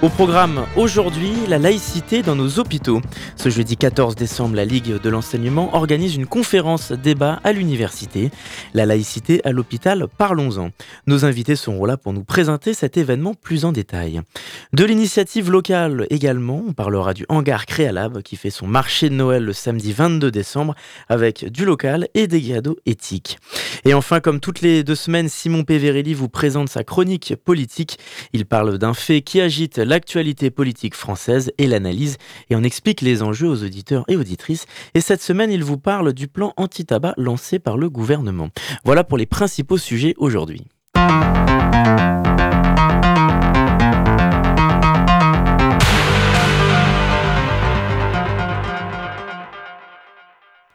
Au programme aujourd'hui, la laïcité dans nos hôpitaux. Ce jeudi 14 décembre, la Ligue de l'enseignement organise une conférence débat à l'université. La laïcité à l'hôpital, parlons-en. Nos invités seront là pour nous présenter cet événement plus en détail. De l'initiative locale également, on parlera du hangar Créalab qui fait son marché de Noël le samedi 22 décembre avec du local et des cadeaux éthiques. Et enfin, comme toutes les deux semaines, Simon Peverelli vous présente sa chronique politique. Il parle d'un fait qui agite l'actualité politique française et l'analyse et on explique les enjeux aux auditeurs et auditrices. Et cette semaine, il vous parle du plan anti-tabac lancé par le gouvernement. Voilà pour les principaux sujets aujourd'hui.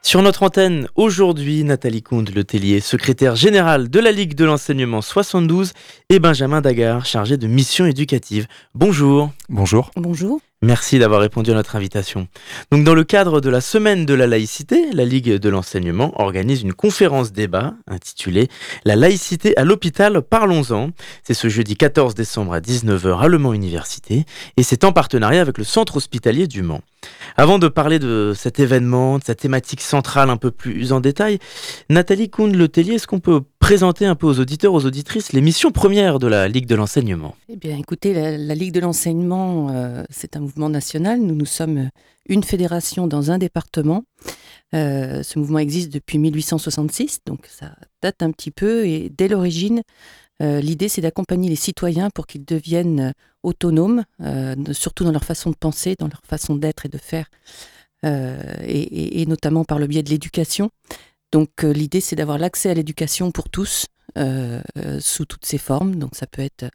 Sur notre antenne, aujourd'hui, Nathalie Comte-Letellier, secrétaire générale de la Ligue de l'enseignement 72, et Benjamin Dagar, chargé de mission éducative. Bonjour. Bonjour. Bonjour. Merci d'avoir répondu à notre invitation. Donc, dans le cadre de la semaine de la laïcité, la Ligue de l'enseignement organise une conférence débat intitulée La laïcité à l'hôpital, parlons-en. C'est ce jeudi 14 décembre à 19h à Le Mans Université et c'est en partenariat avec le centre hospitalier du Mans. Avant de parler de cet événement, de sa thématique centrale un peu plus en détail, Nathalie Kound-Letellier, est-ce qu'on peut présenter un peu aux auditeurs, aux auditrices les missions premières de la Ligue de l'enseignement? Eh bien, écoutez, la, Ligue de l'enseignement, euh, c'est un mouvement national. Nous, nous sommes une fédération dans un département. Euh, ce mouvement existe depuis 1866, donc ça date un petit peu. Et dès l'origine, euh, l'idée, c'est d'accompagner les citoyens pour qu'ils deviennent autonomes, surtout dans leur façon de penser, dans leur façon d'être et de faire, et, notamment par le biais de l'éducation. Donc euh, l'idée, c'est d'avoir l'accès à l'éducation pour tous, euh, euh, sous toutes ses formes. Donc ça peut être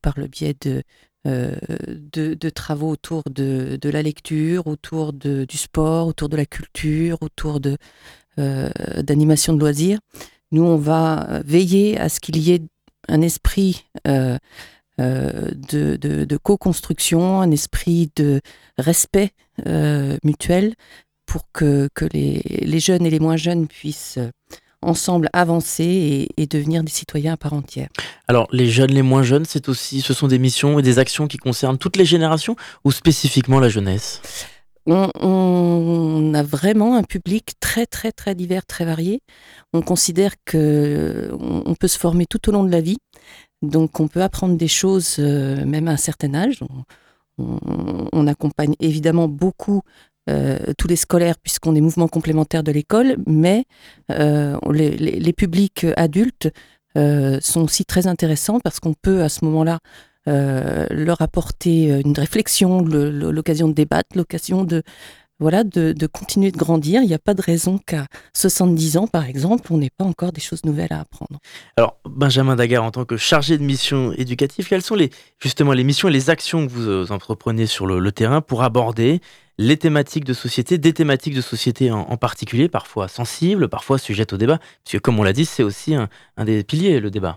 par le biais de, de, travaux autour de, la lecture, autour du sport, autour de la culture, autour de d'animation de loisirs. Nous, on va veiller à ce qu'il y ait un esprit de, de co-construction, un esprit de respect mutuel pour que, les, jeunes et les moins jeunes puissent euh, ensemble avancer et, devenir des citoyens à part entière. Alors les jeunes, les moins jeunes, c'est aussi, ce sont des missions et des actions qui concernent toutes les générations ou spécifiquement la jeunesse? On, on, a vraiment un public très très très divers, très varié. On considère que on, peut se former tout au long de la vie, donc on peut apprendre des choses euh, même à un certain âge. On, on, accompagne évidemment beaucoup euh, tous les scolaires puisqu'on est mouvement complémentaire de l'école, mais euh, les, publics adultes euh, sont aussi très intéressants parce qu'on peut à ce moment-là leur apporter une réflexion, l'occasion de débattre, l'occasion de voilà, de, continuer de grandir. Il n'y a pas de raison qu'à 70 ans, par exemple, on n'ait pas encore des choses nouvelles à apprendre. Alors, Benjamin Daguerre, en tant que chargé de mission éducative, quelles sont justement les missions et les actions que vous entreprenez sur le terrain pour aborder les thématiques de société, des thématiques de société en, particulier, parfois sensibles, parfois sujettes au débat, puisque comme on l'a dit, c'est aussi un, des piliers, le débat.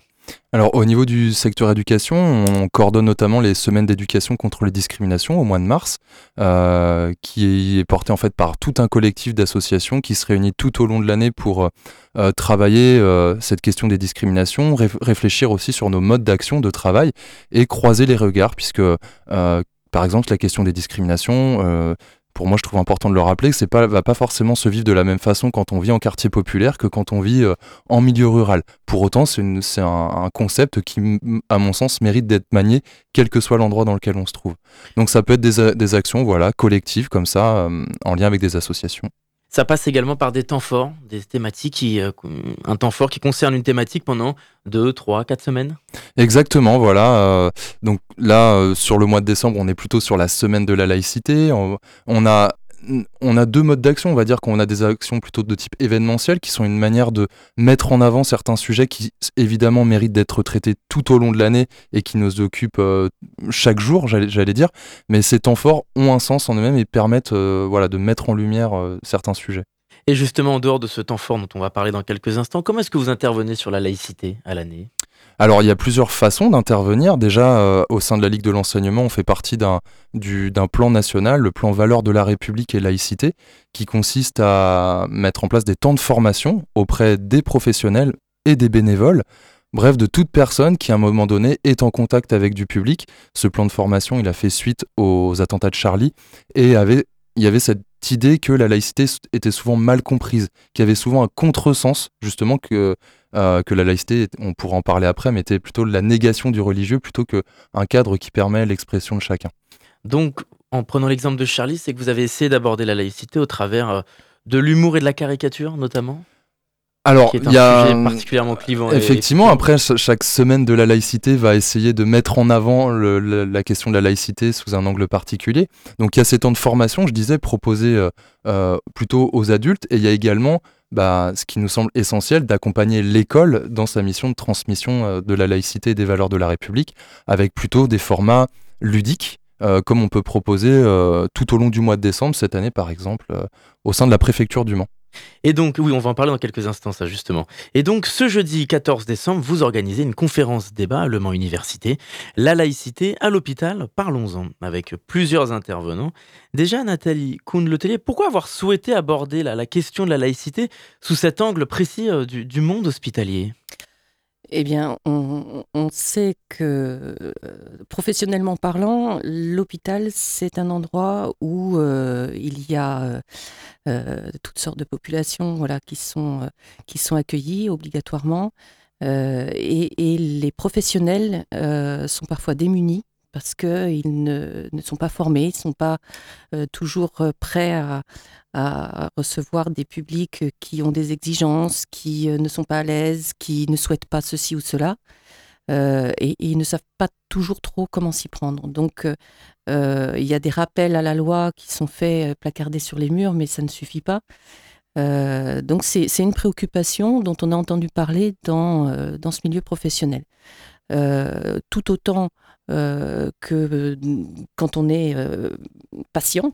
Alors au niveau du secteur éducation, on coordonne notamment les semaines d'éducation contre les discriminations au mois de mars, euh, qui est porté en fait par tout un collectif d'associations qui se réunit tout au long de l'année pour euh, travailler euh, cette question des discriminations, réfléchir aussi sur nos modes d'action, de travail et croiser les regards, puisque par exemple, la question des discriminations, pour moi, je trouve important de le rappeler que c'est pas va pas forcément se vivre de la même façon quand on vit en quartier populaire que quand on vit euh, en milieu rural. Pour autant, c'est un, un, concept qui, à mon sens, mérite d'être manié quel que soit l'endroit dans lequel on se trouve. Donc, ça peut être des, des actions, voilà, collectives comme ça, euh, en lien avec des associations. Ça passe également par des temps forts, des thématiques euh, un temps fort qui concerne une thématique pendant 2, 3, 4 semaines? Exactement, voilà. Euh, donc là, euh, sur le mois de décembre, on est plutôt sur la semaine de la laïcité. On, a on a deux modes d'action. On va dire qu'on a des actions plutôt de type événementiel qui sont une manière de mettre en avant certains sujets qui évidemment méritent d'être traités tout au long de l'année et qui nous occupent euh, chaque jour, j'allais dire. Mais ces temps forts ont un sens en eux-mêmes et permettent euh, voilà, de mettre en lumière euh, certains sujets. Et justement, en dehors de ce temps fort dont on va parler dans quelques instants, comment est-ce que vous intervenez sur la laïcité à l'année? Alors il y a plusieurs façons d'intervenir. Déjà, euh, au sein de la Ligue de l'enseignement, on fait partie d'un plan national, le plan Valeurs de la République et laïcité, qui consiste à mettre en place des temps de formation auprès des professionnels et des bénévoles. Bref, de toute personne qui à un moment donné est en contact avec du public. Ce plan de formation, il a fait suite aux attentats de Charlie et il y avait cette idée que la laïcité était souvent mal comprise, qu'il y avait souvent un contresens, justement, que euh, que la laïcité, on pourra en parler après, mais était plutôt la négation du religieux plutôt qu'un cadre qui permet l'expression de chacun. Donc, en prenant l'exemple de Charlie, c'est que vous avez essayé d'aborder la laïcité au travers euh, de l'humour et de la caricature, notamment? Alors, il y a particulièrement clivant. Effectivement, après, chaque semaine de la laïcité va essayer de mettre en avant la question de la laïcité sous un angle particulier. Donc, il y a ces temps de formation, je disais, proposés euh, plutôt aux adultes, et il y a également bah, ce qui nous semble essentiel, d'accompagner l'école dans sa mission de transmission euh, de la laïcité et des valeurs de la République, avec plutôt des formats ludiques, euh, comme on peut proposer euh, tout au long du mois de décembre, cette année par exemple, au sein de la préfecture du Mans. Et donc, oui, on va en parler dans quelques instants, ça justement. Et donc, ce jeudi 14 décembre, vous organisez une conférence débat à Le Mans Université, La laïcité à l'hôpital, parlons-en, avec plusieurs intervenants. Déjà, Nathalie Kuhn-Letellier, pourquoi avoir souhaité aborder la, question de la laïcité sous cet angle précis euh, du monde hospitalier? Eh bien, on, sait que euh, professionnellement parlant, l'hôpital, c'est un endroit où euh, il y a euh, toutes sortes de populations qui, sont, accueillies obligatoirement. Et, les professionnels sont parfois démunis parce qu'ils ne, sont pas formés, ils ne sont pas euh, toujours euh, prêts à, recevoir des publics qui ont des exigences, qui euh, ne sont pas à l'aise, qui ne souhaitent pas ceci ou cela. et, ils ne savent pas toujours trop comment s'y prendre. Donc, il y a des rappels à la loi qui sont faits, placardés sur les murs, mais ça ne suffit pas. donc, c'est une préoccupation dont on a entendu parler dans, dans ce milieu professionnel. tout autant euh, que quand on est euh, patient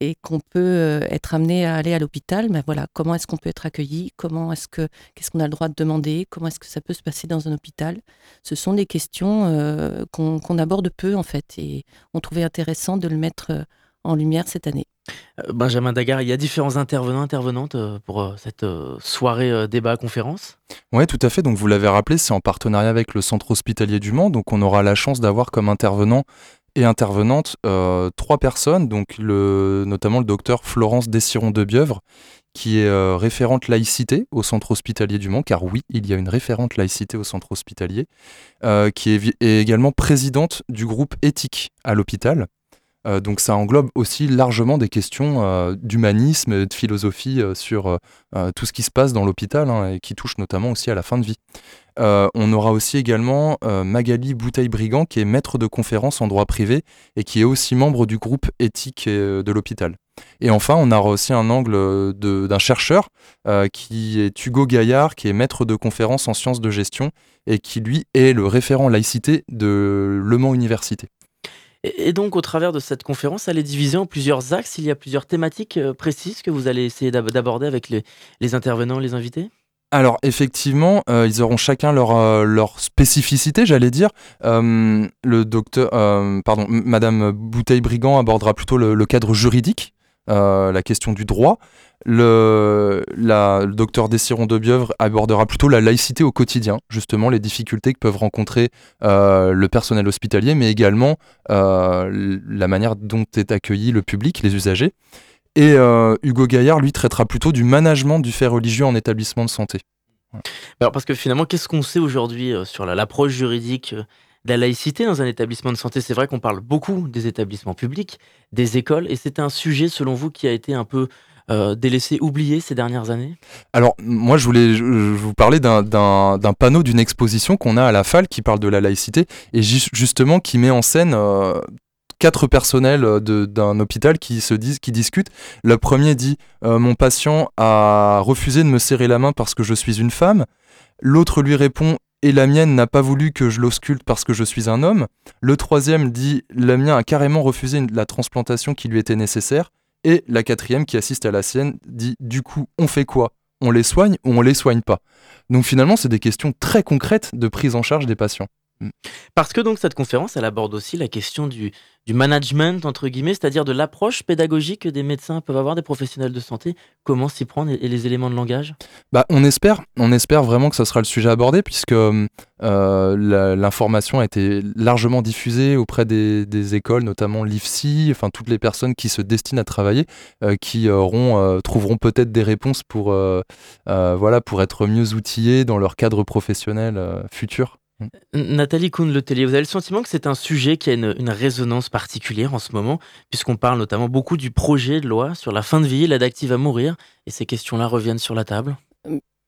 et qu'on peut euh, être amené à aller à l'hôpital, mais voilà, comment est-ce qu'on peut être accueilli, comment est-ce que qu'est-ce qu'on a le droit de demander, comment est-ce que ça peut se passer dans un hôpital? Ce sont des questions qu'on aborde peu en fait, et on trouvait intéressant de le mettre en lumière cette année. Euh, Benjamin Dagar, il y a différents intervenants, intervenantes euh, pour euh, cette soirée débat conférence? Oui, tout à fait. Donc vous l'avez rappelé, c'est en partenariat avec le Centre hospitalier du Mans. Donc on aura la chance d'avoir comme intervenant et intervenante trois personnes, donc le, notamment le docteur Florence Dessiron de Bièvre, qui est référente laïcité au centre hospitalier du Mans, car oui, il y a une référente laïcité au centre hospitalier, qui est, également présidente du groupe éthique à l'hôpital. Euh, donc ça englobe aussi largement des questions euh, d'humanisme, de philosophie euh, sur tout ce qui se passe dans l'hôpital hein, et qui touche notamment aussi à la fin de vie. on aura aussi également Magali Bouteille-Brigand qui est maître de conférence en droit privé et qui est aussi membre du groupe éthique de l'hôpital. Et enfin, on aura aussi un angle d'un chercheur qui est Hugo Gaillard, qui est maître de conférence en sciences de gestion et qui lui est le référent laïcité de Le Mans Université. Et donc, au travers de cette conférence, elle est divisée en plusieurs axes. Il y a plusieurs thématiques euh, précises que vous allez essayer d'aborder avec les, intervenants, les invités? Alors effectivement, euh, ils auront chacun leur, euh, spécificité, j'allais dire. le docteur, pardon, Madame Bouteille-Brigand abordera plutôt le cadre juridique, la question du droit. Le, docteur Dessiron de Bièvre abordera plutôt la laïcité au quotidien, justement les difficultés que peuvent rencontrer euh, le personnel hospitalier, mais également euh, la manière dont est accueilli le public, les usagers. Et euh, Hugo Gaillard, lui, traitera plutôt du management du fait religieux en établissement de santé. Alors parce que finalement, qu'est-ce qu'on sait aujourd'hui sur l'approche juridique de la laïcité dans un établissement de santé C'est vrai qu'on parle beaucoup des établissements publics, des écoles, et c'est un sujet, selon vous, qui a été un peu euh, délaissé, oublié ces dernières années? Alors, moi, je voulais vous parler d'un panneau, d'une exposition qu'on a à la FAL qui parle de la laïcité et justement qui met en scène euh, quatre personnels d'un hôpital qui se disent, qui discutent. Le premier dit Mon patient a refusé de me serrer la main parce que je suis une femme. L'autre lui répond et la mienne n'a pas voulu que je l'ausculte parce que je suis un homme. Le troisième dit la mienne a carrément refusé la transplantation qui lui était nécessaire. Et la quatrième qui assiste à la sienne dit du coup on fait quoi? On les soigne ou on les soigne pas? Donc finalement c'est des questions très concrètes de prise en charge des patients. Parce que donc cette conférence, elle aborde aussi la question du, du management, entre guillemets, c'est-à-dire de l'approche pédagogique que des médecins peuvent avoir, des professionnels de santé, comment s'y prendre et, les éléments de langage? Bah, on, espère, on espère vraiment que ça sera le sujet abordé, puisque euh, l'information a été largement diffusée auprès des, écoles, notamment l'IFSI, enfin toutes les personnes qui se destinent à travailler, euh, qui auront, euh, trouveront peut-être des réponses pour, voilà, pour être mieux outillés dans leur cadre professionnel futur. Nathalie Kuhn-Letellier, vous avez le sentiment que c'est un sujet qui a une, résonance particulière en ce moment, puisqu'on parle notamment beaucoup du projet de loi sur la fin de vie, l'aide active à mourir, et ces questions-là reviennent sur la table?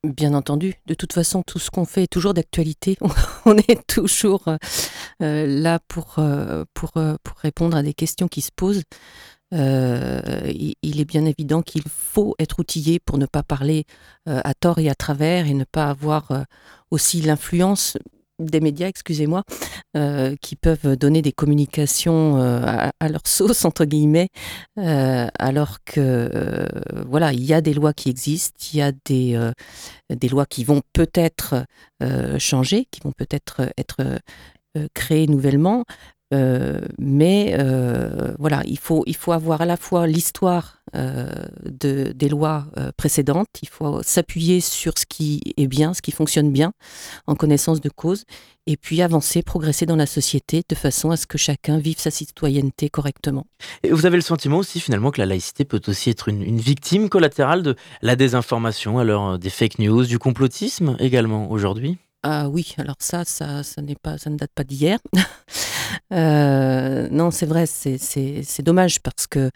Bien entendu. De toute façon, tout ce qu'on fait est toujours d'actualité. On est toujours euh, là pour, euh, pour, euh, pour répondre à des questions qui se posent. il est bien évident qu'il faut être outillé pour ne pas parler à tort et à travers et ne pas avoir aussi l'influence des médias, excusez-moi, euh, qui peuvent donner des communications euh, à, leur sauce entre guillemets, euh, alors que voilà, il y a des lois qui existent, il y a des des lois qui vont peut-être changer, qui vont peut-être être créées nouvellement. Euh, mais euh, voilà, il faut, il faut avoir à la fois l'histoire euh, de, des lois précédentes, il faut s'appuyer sur ce qui est bien, ce qui fonctionne bien, en connaissance de cause, et puis avancer, progresser dans la société de façon à ce que chacun vive sa citoyenneté correctement. Et vous avez le sentiment aussi finalement que la laïcité peut aussi être une, une victime collatérale de la désinformation, l'heure des fake news, du complotisme également aujourd'hui? Ah oui, alors ça, ça, ça n'est pas, ça ne date pas d'hier. Euh, non, c'est vrai, c'est dommage parce que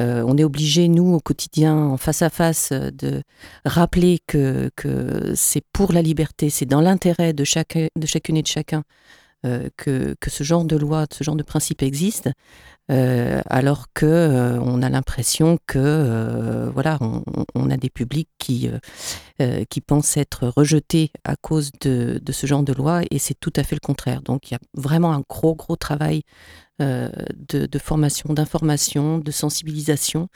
euh, on est obligé, nous, au quotidien, en face à face, de rappeler que, que c'est pour la liberté, c'est dans l'intérêt de, chaque, de chacune et de chacun euh, que, que, ce genre de loi, ce genre de principe existe, euh, alors que euh, on a l'impression que voilà, on, a des publics qui qui pensent être rejetés à cause de, ce genre de loi, et c'est tout à fait le contraire. Donc il y a vraiment un gros gros travail de, formation, d'information, de sensibilisation euh,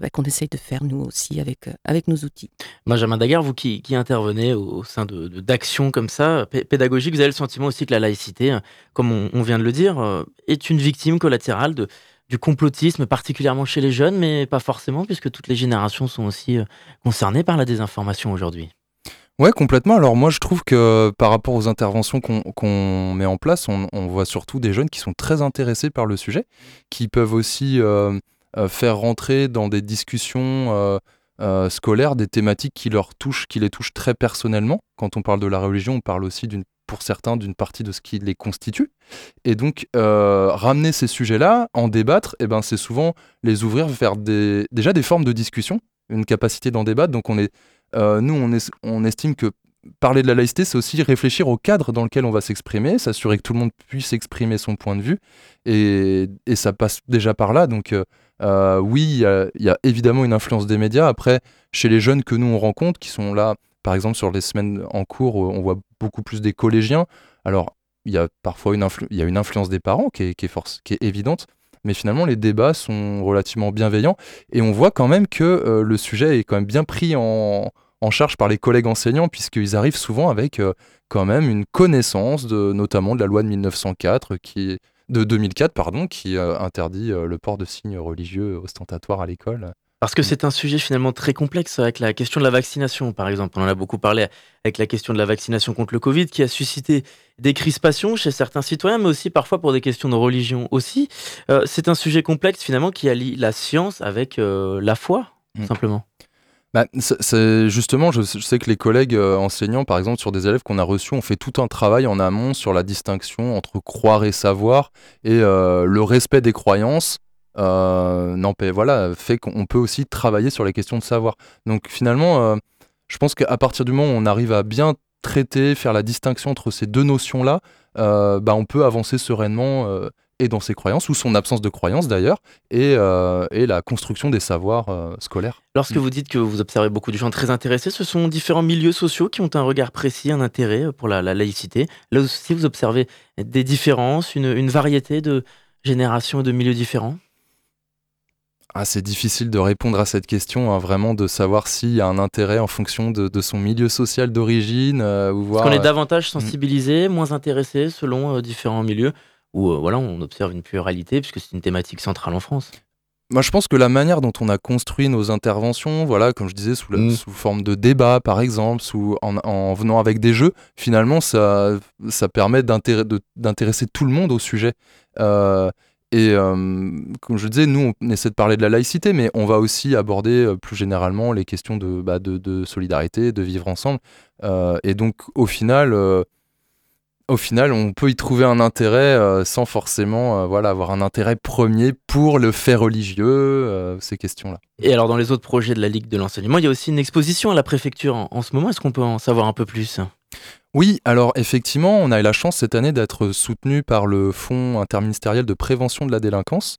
bah, qu'on essaye de faire nous aussi avec, euh, avec nos outils. Benjamin Daguerre, vous qui, intervenez au, sein de, d'actions comme ça, pédagogiques, vous avez le sentiment aussi que la laïcité, comme on, vient de le dire, euh, est une victime collatérale de, du complotisme, particulièrement chez les jeunes, mais pas forcément, puisque toutes les générations sont aussi concernées par la désinformation aujourd'hui. Ouais, complètement. Alors moi, je trouve que par rapport aux interventions qu'on met en place, on, voit surtout des jeunes qui sont très intéressés par le sujet, qui peuvent aussi euh, faire rentrer dans des discussions euh, euh, scolaires des thématiques qui leur touchent, qui les touchent très personnellement. Quand on parle de la religion, on parle aussi pour certains d'une partie de ce qui les constitue. Et donc, ramener ces sujets-là, en débattre, eh ben, c'est souvent les ouvrir vers déjà des formes de discussion, une capacité d'en débattre. Donc, on est, nous, on, est, on estime que parler de la laïcité, c'est aussi réfléchir au cadre dans lequel on va s'exprimer, s'assurer que tout le monde puisse exprimer son point de vue. Et, ça passe déjà par là. Donc, euh, oui, il y, a évidemment une influence des médias. Après, chez les jeunes que nous on rencontre, qui sont là, par exemple sur les semaines en cours, on voit beaucoup plus des collégiens. Alors, il y a parfois une, influence des parents qui est, évidente, mais finalement les débats sont relativement bienveillants et on voit quand même que euh, le sujet est quand même bien pris en, charge par les collègues enseignants puisqu'ils arrivent souvent avec euh, quand même une connaissance notamment de la loi de 1904 qui de 2004, pardon, qui euh, interdit euh, le port de signes religieux ostentatoires à l'école. Parce que mm. c'est un sujet finalement très complexe avec la question de la vaccination, par exemple. On en a beaucoup parlé avec la question de la vaccination contre le Covid, qui a suscité des crispations chez certains citoyens, mais aussi parfois pour des questions de religion aussi. Euh, c'est un sujet complexe finalement qui allie la science avec la foi, mm. simplement. Bah, justement, je, sais que les collègues euh, enseignants, par exemple, sur des élèves qu'on a reçus, ont fait tout un travail en amont sur la distinction entre croire et savoir et euh, le respect des croyances. Euh, voilà, fait qu'on peut aussi travailler sur les questions de savoir. Donc finalement, je pense qu'à partir du moment où on arrive à bien traiter, faire la distinction entre ces deux notions-là, bah, on peut avancer sereinement et dans ses croyances, ou son absence de croyances d'ailleurs, et, euh, et, la construction des savoirs euh, scolaires. Lorsque vous dites que vous observez beaucoup de gens très intéressés, ce sont différents milieux sociaux qui ont un regard précis, un intérêt pour la, laïcité. Là aussi, vous observez des différences, une, une variété de générations et de milieux différents? Ah, c'est difficile de répondre à cette question, hein, vraiment de savoir s'il y a un intérêt en fonction de, son milieu social d'origine. Euh, Est-ce qu'on est davantage sensibilisé, moins intéressé selon différents milieux où euh, voilà, on observe une pluralité puisque c'est une thématique centrale en France. Moi, je pense que la manière dont on a construit nos interventions, voilà, comme je disais, sous, mm. sous forme de débat, par exemple, sous, en, venant avec des jeux, finalement, ça, ça permet d'intéresser tout le monde au sujet. Euh, et euh, comme je disais, nous, on essaie de parler de la laïcité, mais on va aussi aborder plus généralement les questions de, bah, de, de, solidarité, de vivre ensemble. et donc, au final, au final, on peut y trouver un intérêt euh, sans forcément euh, voilà, avoir un intérêt premier pour le fait religieux, euh, ces questions-là. Et alors, dans les autres projets de la Ligue de l'enseignement, il y a aussi une exposition à la préfecture en, ce moment. Est-ce qu'on peut en savoir un peu plus? Oui, alors effectivement, on a eu la chance cette année d'être soutenu par le Fonds interministériel de prévention de la délinquance,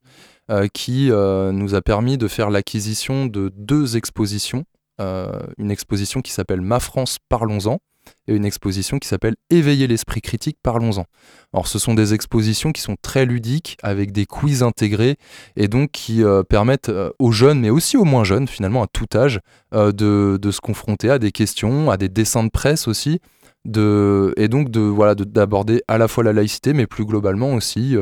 qui nous a permis de faire l'acquisition de deux expositions. une exposition qui s'appelle Ma France, parlons-en, et une exposition qui s'appelle Éveiller l'esprit critique, parlons-en. Alors ce sont des expositions qui sont très ludiques, avec des quiz intégrés, et donc qui euh, permettent euh, aux jeunes, mais aussi aux moins jeunes, finalement à tout âge, euh, de, se confronter à des questions, à des dessins de presse aussi, et donc de voilà d'aborder à la fois la laïcité, mais plus globalement aussi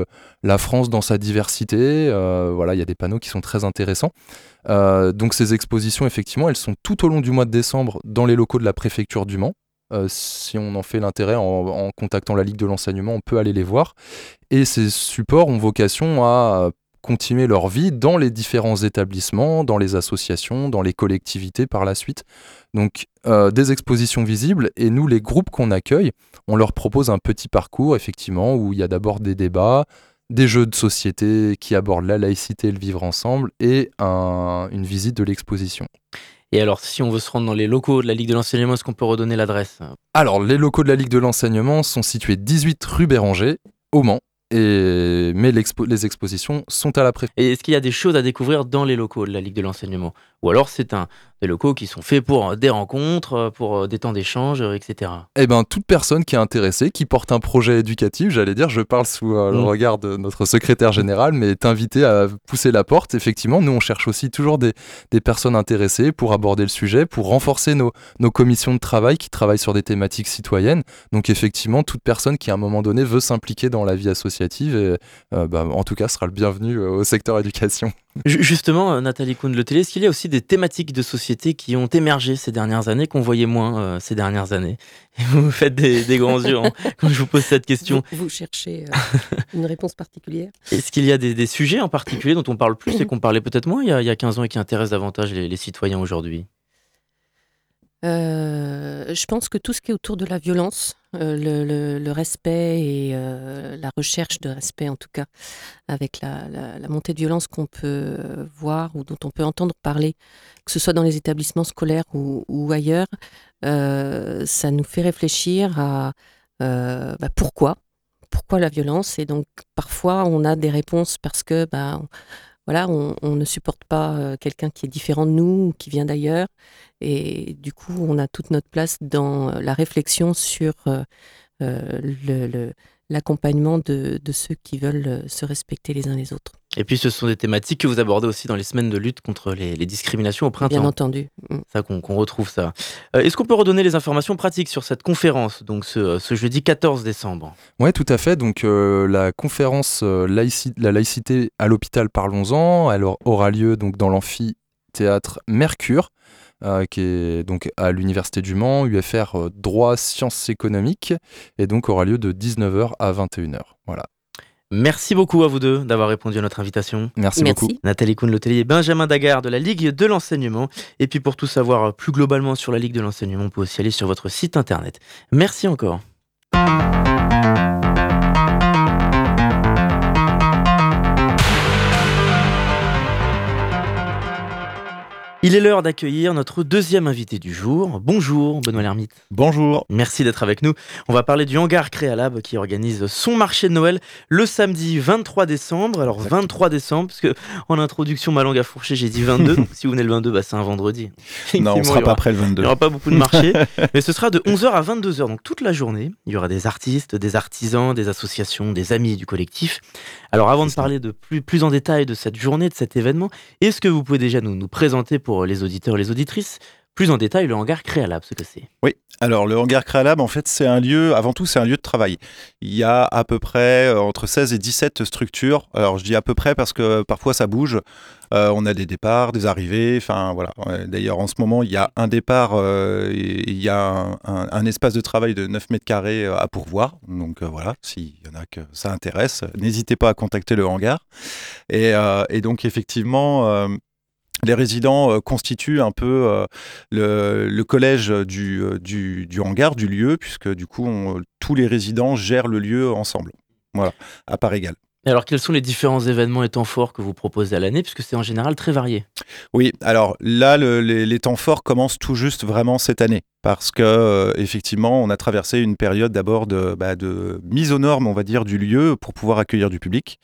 la France dans sa diversité. voilà, il y a des panneaux qui sont très intéressants. donc ces expositions, effectivement, elles sont tout au long du mois de décembre dans les locaux de la préfecture du Mans. Euh, si on en fait l'intérêt en, contactant la Ligue de l'enseignement, on peut aller les voir. Et ces supports ont vocation à continuer leur vie dans les différents établissements, dans les associations, dans les collectivités par la suite. Donc euh, des expositions visibles et nous, les groupes qu'on accueille, on leur propose un petit parcours effectivement où il y a d'abord des débats, des jeux de société qui abordent la laïcité et le vivre ensemble et une visite de l'exposition. Et alors, si on veut se rendre dans les locaux de la Ligue de l'enseignement, est-ce qu'on peut redonner l'adresse? Alors, les locaux de la Ligue de l'enseignement sont situés 18 rue Béranger, au Mans. Et, mais les expositions sont à la préfecture. Et est-ce qu'il y a des choses à découvrir dans les locaux de la Ligue de l'enseignement? Ou alors c'est un, des locaux qui sont faits pour euh, des rencontres, euh, pour euh, des temps d'échange, etc. Eh bien, toute personne qui est intéressée, qui porte un projet éducatif, j'allais dire, je parle sous le mm. regard de notre secrétaire général, mais est invité à pousser la porte. Effectivement, nous, on cherche aussi toujours des, des personnes intéressées pour aborder le sujet, pour renforcer nos, nos commissions de travail qui travaillent sur des thématiques citoyennes. Donc, effectivement, toute personne qui, à un moment donné, veut s'impliquer dans la vie associative, et, bah, en tout cas, sera le bienvenu au secteur éducation. Justement, Nathalie Kuhn, le télé, est-ce qu'il y a aussi des thématiques de société qui ont émergé ces dernières années, qu'on voyait moins euh, ces dernières années. Et vous faites des, grands yeux hein, quand je vous pose cette question. Vous, cherchez euh, une réponse particulière. Est-ce qu'il y a des, sujets en particulier dont on parle plus et qu'on parlait peut-être moins il y, a, il y, a, 15 ans et qui intéressent davantage les citoyens aujourd'hui? Euh, je pense que tout ce qui est autour de la violence, euh, le, respect et euh, la recherche de respect, en tout cas, avec la, montée de violence qu'on peut voir ou dont on peut entendre parler, que ce soit dans les établissements scolaires ou, ailleurs, ça nous fait réfléchir à bah, pourquoi, pourquoi la violence? Et donc, parfois, on a des réponses parce que bah, voilà, on, ne supporte pas euh, quelqu'un qui est différent de nous ou qui vient d'ailleurs. Et du coup, on a toute notre place dans euh, la réflexion sur euh, l'accompagnement de, ceux qui veulent se respecter les uns les autres. Et puis ce sont des thématiques que vous abordez aussi dans les semaines de lutte contre les, discriminations au printemps. Bien entendu. Mm. Ça qu'on retrouve ça. Euh, est-ce qu'on peut redonner les informations pratiques sur cette conférence, donc ce, jeudi 14 décembre? Oui, tout à fait. Donc euh, la conférence La laïcité à l'hôpital, parlons-en, elle aura lieu donc dans l'amphithéâtre Mercure. Euh, qui est donc à l'Université du Mans, UFR euh, droit sciences économiques, et donc aura lieu de 19h à 21h. Voilà. Merci beaucoup à vous deux d'avoir répondu à notre invitation. Merci, beaucoup. Nathalie Kuhn-Letellier et Benjamin Dagard de la Ligue de l'enseignement. Et puis pour tout savoir plus globalement sur la Ligue de l'enseignement, on peut aussi aller sur votre site internet. Merci encore. Il est l'heure d'accueillir notre deuxième invité du jour. Bonjour Benoît Lermite. Bonjour. Merci d'être avec nous. On va parler du hangar Créalab qui organise son marché de Noël le samedi 23 décembre. Alors 23 décembre, parce que en introduction ma langue a fourché, j'ai dit 22. donc si vous venez le 22, bah, c'est un vendredi. Non, on ne sera pas le 22. Il n'y aura pas beaucoup de marché, mais ce sera de 11h à 22h, donc toute la journée. Il y aura des artistes, des artisans, des associations, des amis du collectif. Alors avant de parler de plus, plus en détail de cette journée, de cet événement, est-ce que vous pouvez déjà nous, nous présenter pour les auditeurs et les auditrices plus en détail le hangar Créalab, ce que c'est. Oui, alors le hangar Créalab, en fait, c'est un lieu, avant tout, c'est un lieu de travail. Il y a à peu près euh, entre 16 et 17 structures. Alors je dis à peu près parce que parfois ça bouge. Euh, on a des départs, des arrivées, enfin voilà. D'ailleurs, en ce moment, il y a un départ, euh, il y a un, espace de travail de 9 mètres carrés à pourvoir. Donc voilà, s'il y en a que ça intéresse, n'hésitez pas à contacter le hangar. Et donc effectivement, les résidents euh, constituent un peu euh, le, collège du, euh, du, hangar, du lieu, puisque du coup, tous les résidents gèrent le lieu ensemble. Voilà, à part égale. Alors, quels sont les différents événements et temps forts que vous proposez à l'année, puisque c'est en général très varié Oui, alors là, les, temps forts commencent tout juste vraiment cette année, parce que euh, effectivement, on a traversé une période d'abord de, bah, de, mise aux normes, on va dire, du lieu pour pouvoir accueillir du public.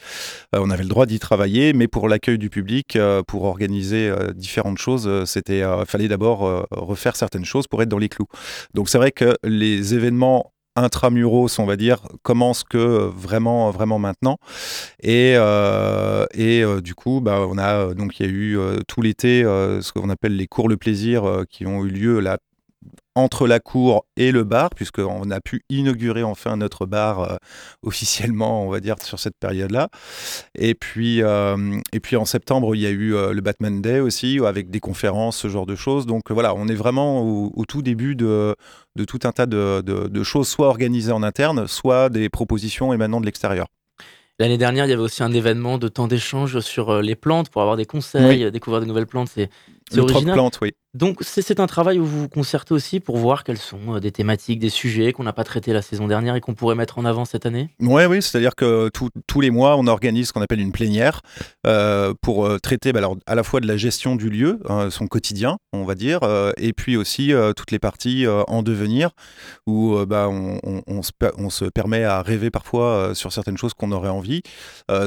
Euh, on avait le droit d'y travailler, mais pour l'accueil du public, euh, pour organiser différentes choses, c'était fallait d'abord refaire certaines choses pour être dans les clous. Donc c'est vrai que les événements intramuros, on va dire, commence que vraiment, vraiment maintenant. Et, euh, et euh, du coup, bah, on a donc il y a eu euh, tout l'été ce qu'on appelle les cours le plaisir qui ont eu lieu là entre la cour et le bar, puisqu'on a pu inaugurer enfin notre bar euh, officiellement, on va dire, sur cette période-là. Et puis, euh, et puis en septembre, il y a eu euh, le Batman Day aussi, avec des conférences, ce genre de choses. Donc voilà, on est vraiment au, tout début de, de, tout un tas de, de, choses, soit organisées en interne, soit des propositions émanant de l'extérieur. L'année dernière, il y avait aussi un événement de temps d'échange sur les plantes pour avoir des conseils, découvrir de nouvelles plantes. C'est original. Plantes, oui. Donc c'est un travail où vous vous concertez aussi pour voir quelles sont euh, des thématiques, des sujets qu'on n'a pas traités la saison dernière et qu'on pourrait mettre en avant cette année? Oui, oui, c'est-à-dire que tous les mois, on organise ce qu'on appelle une plénière euh, pour euh, traiter bah, alors, à la fois de la gestion du lieu, hein, son quotidien, on va dire, et puis aussi toutes les parties en devenir où bah, on, on, se, permet à rêver parfois sur certaines choses qu'on aurait envie.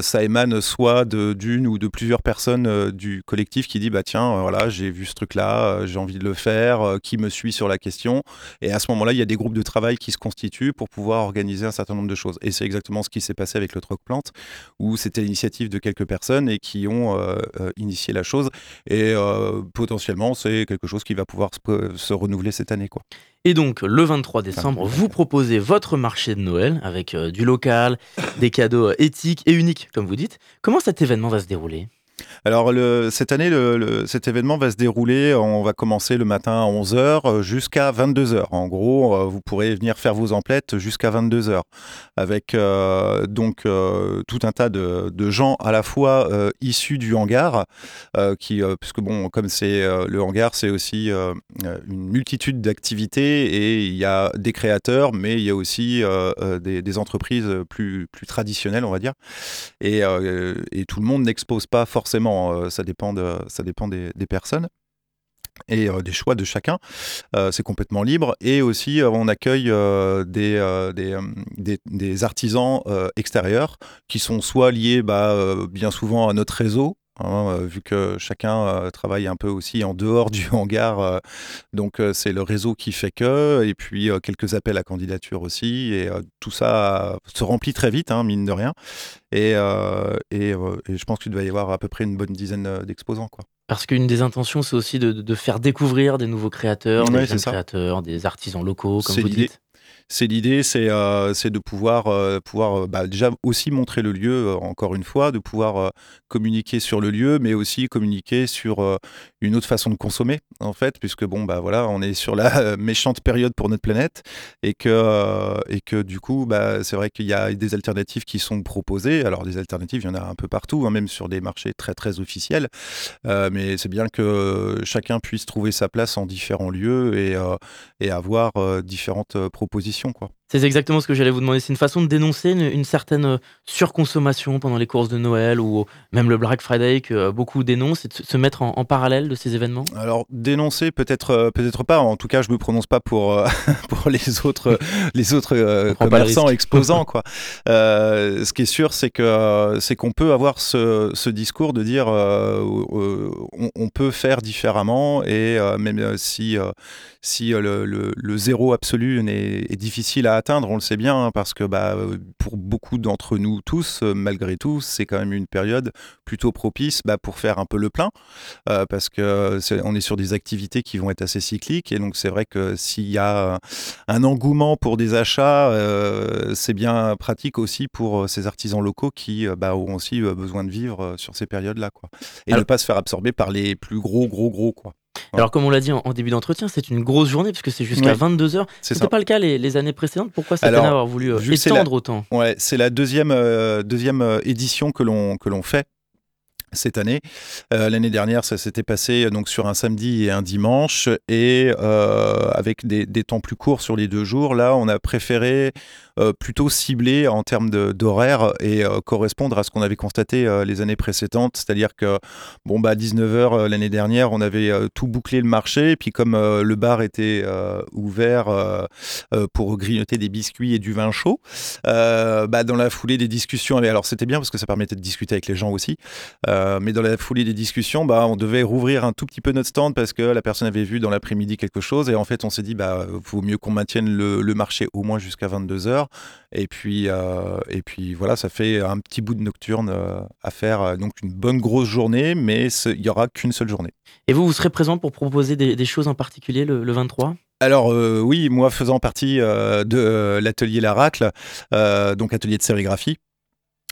ça émane soit d'une ou de plusieurs personnes du collectif qui dit bah tiens, voilà, j'ai vu ce truc-là euh, j'ai envie de le faire, euh, qui me suit sur la question. Et à ce moment-là, il y a des groupes de travail qui se constituent pour pouvoir organiser un certain nombre de choses. Et c'est exactement ce qui s'est passé avec le Troc Plante, où c'était l'initiative de quelques personnes et qui ont euh, initié la chose. Et potentiellement, c'est quelque chose qui va pouvoir se, renouveler cette année. Quoi. Et donc, le 23 décembre, vous proposez votre marché de Noël avec du local, des cadeaux éthiques et uniques, comme vous dites. Comment cet événement va se dérouler? Alors cette année, cet événement va se dérouler, on va commencer le matin à 11h euh, jusqu'à 22h. En gros, euh, vous pourrez venir faire vos emplettes jusqu'à 22h avec euh, donc tout un tas de, gens à la fois issus du hangar, qui, puisque bon, comme c'est le hangar, c'est aussi une multitude d'activités et il y a des créateurs, mais il y a aussi des, entreprises plus, traditionnelles, on va dire. Et, et tout le monde n'expose pas forcément forcément, euh, ça dépend, des, personnes et euh, des choix de chacun. Euh, c'est complètement libre. Et aussi, on accueille des, artisans extérieurs qui sont soit liés bah, bien souvent à notre réseau, Hein, vu que chacun travaille un peu aussi en dehors du hangar. donc c'est le réseau qui fait que, et puis quelques appels à candidature aussi, et tout ça se remplit très vite, hein, mine de rien. Et, et, je pense qu'il doit y avoir à peu près une bonne dizaine d'exposants. quoi. Parce qu'une des intentions, c'est aussi de, faire découvrir des nouveaux créateurs, des créateurs, des artisans locaux, comme vous dites. C'est l'idée, c'est euh, de pouvoir, euh, pouvoir euh, bah, déjà aussi montrer le lieu, encore une fois, de pouvoir communiquer sur le lieu, mais aussi communiquer sur une autre façon de consommer, en fait, puisque bon, bah voilà, on est sur la méchante période pour notre planète et que, et que du coup, bah, c'est vrai qu'il y a des alternatives qui sont proposées. Alors, des alternatives, il y en a un peu partout, hein, même sur des marchés très, très officiels, mais c'est bien que chacun puisse trouver sa place en différents lieux et, et avoir différentes propositions quoi. C'est exactement ce que j'allais vous demander. C'est une façon de dénoncer une, certaine euh, surconsommation pendant les courses de Noël ou même le Black Friday que euh, beaucoup dénoncent et de se mettre en, parallèle de ces événements? Alors, dénoncer, peut-être euh, peut-être pas. En tout cas, je ne me prononce pas pour, pour les autres, les autres commerçants exposants. quoi. ce qui est sûr, c'est qu'on peut avoir ce, ce, discours de dire on, peut faire différemment et même si, si le, le, zéro absolu est, est difficile à atteindre, on le sait bien, hein, parce que bah, euh, pour beaucoup d'entre nous tous, euh, malgré tout, c'est quand même une période plutôt propice bah, pour faire un peu le plein, euh, parce que est, on est sur des activités qui vont être assez cycliques, et donc c'est vrai que s'il y a un engouement pour des achats, c'est bien pratique aussi pour ces artisans locaux qui bah, auront aussi besoin de vivre sur ces périodes-là, quoi, et ne pas se faire absorber par les plus gros, gros, gros, quoi. Alors, comme on l'a dit en, début d'entretien, c'est une grosse journée puisque c'est jusqu'à 22h. Ce n'était pas le cas les, années précédentes. Pourquoi cette année avoir voulu euh, étendre autant Ouais, c'est la deuxième, euh, deuxième euh, édition que l'on fait cette année. L'année dernière, ça s'était passé donc sur un samedi et un dimanche, et avec des, des, temps plus courts sur les deux jours. Là, on a préféré euh, plutôt ciblé en termes d'horaire et euh, correspondre à ce qu'on avait constaté euh, les années précédentes. C'est-à-dire que, bon, bah, 19h l'année dernière, on avait tout bouclé le marché. Et puis, comme le bar était ouvert pour grignoter des biscuits et du vin chaud, bah, dans la foulée des discussions, alors c'était bien parce que ça permettait de discuter avec les gens aussi, mais dans la foulée des discussions, bah, on devait rouvrir un tout petit peu notre stand parce que la personne avait vu dans l'après-midi quelque chose. Et en fait, on s'est dit, bah, vaut mieux qu'on maintienne le, le marché au moins jusqu'à 22h. Et puis, euh, et puis voilà, ça fait un petit bout de nocturne euh, à faire. Euh, donc une bonne grosse journée, mais il n'y aura qu'une seule journée. Et vous, vous serez présent pour proposer des, choses en particulier le, 23 alors oui, moi faisant partie de l'atelier Laracle, donc atelier de sérigraphie,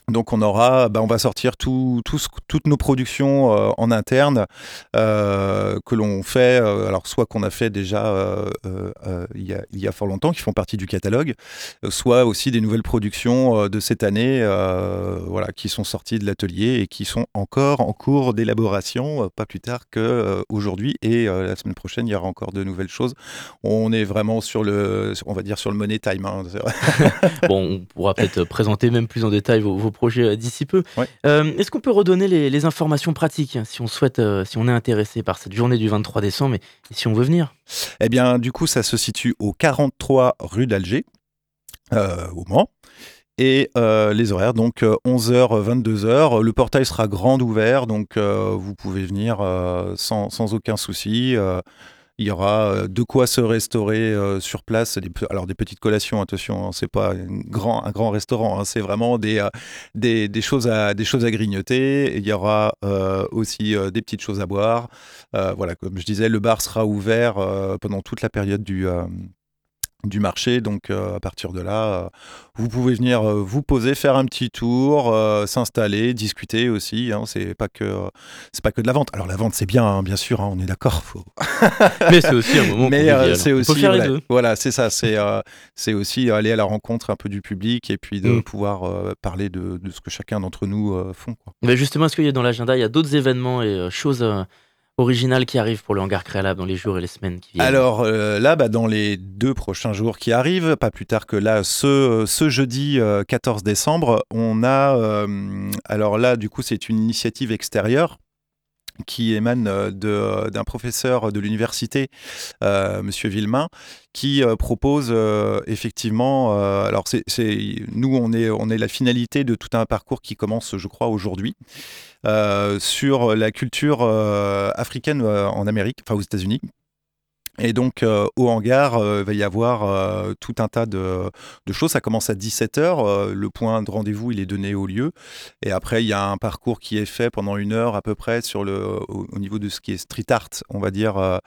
donc on aura, bah, on va sortir tout, toutes nos productions euh, en interne euh, que l'on fait, euh, alors soit qu'on a fait déjà il, y a, fort longtemps, qui font partie du catalogue, soit aussi des nouvelles productions de cette année, voilà, qui sont sorties de l'atelier et qui sont encore en cours d'élaboration, pas plus tard qu'aujourd'hui et la semaine prochaine il y aura encore de nouvelles choses. On est vraiment sur le, on va dire sur le money time. Hein, bon, on pourra peut-être présenter même plus en détail vos, vos projet euh, d'ici peu. Euh, est-ce qu'on peut redonner les, informations pratiques hein, si on souhaite, euh, si on est intéressé par cette journée du 23 décembre et, si on veut venir? Eh bien, du coup, ça se situe au 43 rue d'Alger, au Mans. Et les horaires, donc 11h, 22h. Le portail sera grand ouvert, donc vous pouvez venir sans, sans, aucun souci. Il y aura euh, de quoi se restaurer euh, sur place. alors des petites collations, attention, hein, c'est pas un grand, un grand restaurant, hein, c'est vraiment des, euh, des, des, choses à, des choses à grignoter. Il y aura aussi des petites choses à boire. voilà, comme je disais, le bar sera ouvert pendant toute la période du du marché. Donc à partir de là, vous pouvez venir vous poser, faire un petit tour, s'installer, discuter aussi. Hein. c'est pas que c'est pas que de la vente. Alors la vente c'est bien, hein, bien sûr, hein, on est d'accord. Mais c'est aussi un moment. Mais c'est aussi faire voilà, les deux. voilà c'est ça. C'est c'est aussi aller à la rencontre un peu du public et puis de mmh. pouvoir parler de, de, ce que chacun d'entre nous font. Quoi. Mais justement, est-ce qu'il y a dans l'agenda, il y a d'autres événements et choses original qui arrive pour le hangar créalable dans les jours et les semaines qui viennent. Alors euh, là, bah, dans les deux prochains jours qui arrivent, pas plus tard que là, ce, ce jeudi 14 euh, décembre, on a, euh, alors là, du coup, c'est une initiative extérieure qui émane d'un professeur de l'université, euh, Monsieur Villemain, qui propose effectivement. alors c'est, nous, on est, on est la finalité de tout un parcours qui commence, je crois, aujourd'hui. Euh, sur la culture euh, africaine euh, en Amérique, enfin aux États-Unis. Et donc, au hangar, il va y avoir tout un tas de, choses. Ça commence à 17h. le point de rendez-vous, il est donné au lieu. Et après, il y a un parcours qui est fait pendant une heure à peu près sur le, au, niveau de ce qui est street art, on va dire,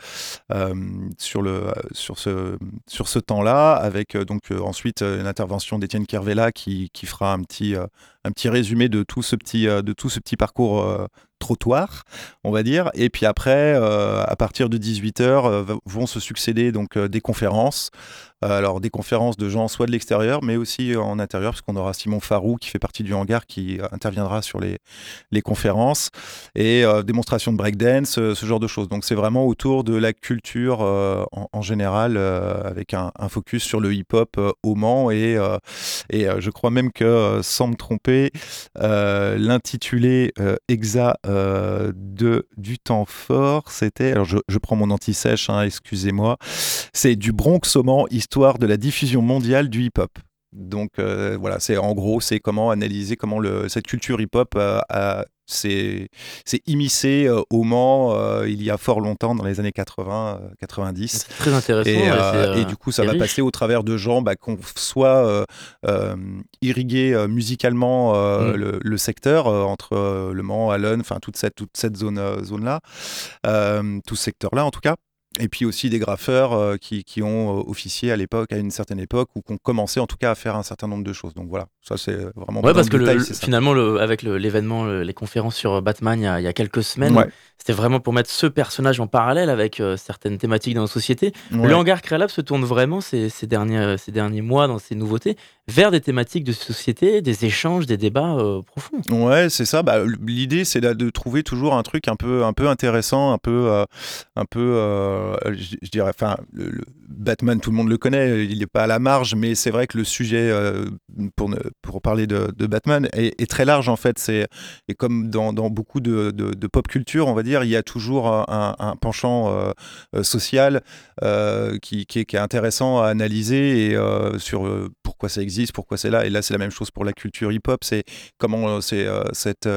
sur, le, sur ce, sur ce temps-là, avec donc ensuite une intervention d'Étienne Kervella qui, qui, fera un petit, un petit résumé de tout ce petit, de tout ce petit parcours trottoir, on va dire. Et puis après, à partir de 18h, vont se succéder donc des conférences. Alors des conférences de gens soit de l'extérieur, mais aussi en intérieur, parce qu'on aura Simon Farou qui fait partie du hangar qui interviendra sur les, les conférences. Et démonstration de breakdance, ce genre de choses. Donc c'est vraiment autour de la culture en, général, avec un, focus sur le hip-hop au Mans et, et je crois même que, sans me tromper, l'intitulé exact de du temps fort, c'était, alors je, prends mon anti-sèche, hein, excusez-moi, c'est du Bronx au Mans, histoire de la diffusion mondiale du hip-hop. Donc euh, voilà, c'est en gros, c'est comment analyser comment le, cette culture hip-hop a, s'est immiscé euh, au Mans euh, il y a fort longtemps, dans les années 80, 90. Très intéressant. Et, du coup, ça va passer au travers de gens bah, qu'on soit irrigué musicalement mm. le, secteur entre Le Mans, Allen, enfin toute cette, toute cette zone, zone là, tout ce secteur là en tout cas et puis aussi des graffeurs euh, qui, qui, ont euh, officié à l'époque, à une certaine époque, ou qui ont commencé en tout cas à faire un certain nombre de choses. Donc voilà, ça c'est vraiment. Ouais, parce que finalement, avec l'événement, les conférences sur Batman il y a, il y a quelques semaines, c'était vraiment pour mettre ce personnage en parallèle avec euh, certaines thématiques dans nos sociétés. Le hangar Créalab se tourne vraiment ces, ces, derniers, ces derniers mois dans ces nouveautés vers des thématiques de société, des échanges, des débats profonds. Ouais, c'est ça. Bah, L'idée, c'est de trouver toujours un truc un peu, un peu intéressant, un peu, un peu euh, je, dirais, enfin, Batman, tout le monde le connaît, il n'est pas à la marge, mais c'est vrai que le sujet, euh, pour, pour parler de, Batman, est, très large en fait. C'est et comme dans, beaucoup de, pop culture, on va dire, il y a toujours un, penchant euh, social qui, qui, est, intéressant à analyser et sur pourquoi ça existe, pourquoi c'est là. Et là, c'est la même chose pour la culture hip-hop. C'est comment c'est cette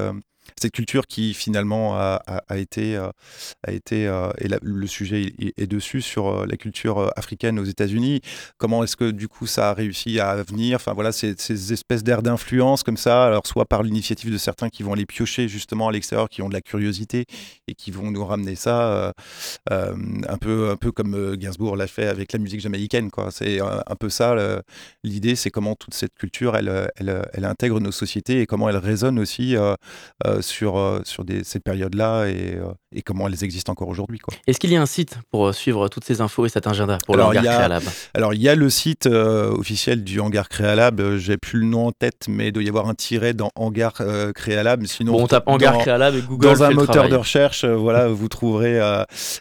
cette culture qui finalement a, été, a été euh, et le sujet est dessus sur euh, la culture euh, africaine aux États-Unis. Comment est-ce que du coup ça a réussi à venir? Enfin voilà, ces, ces espèces d'air d'influence comme ça, alors soit par l'initiative de certains qui vont aller piocher justement à l'extérieur, qui ont de la curiosité et qui vont nous ramener ça, un peu un peu comme Gainsbourg l'a fait avec la musique jamaïcaine. C'est un, peu ça l'idée, c'est comment toute cette culture elle, elle, elle, intègre nos sociétés et comment elle résonne aussi euh, sur des, cette période-là et, euh, et, comment elles existent encore aujourd'hui. Est-ce qu'il y a un site pour euh, suivre toutes ces infos et cet agenda pour le Hangar Créalab? Alors, il y a le site officiel du Hangar Créalab. J'ai plus le nom en tête, mais il doit y avoir un tiret dans Hangar Créalab. Sinon, on tape Hangar Créalab et Google. Dans un moteur de recherche, voilà, vous trouverez.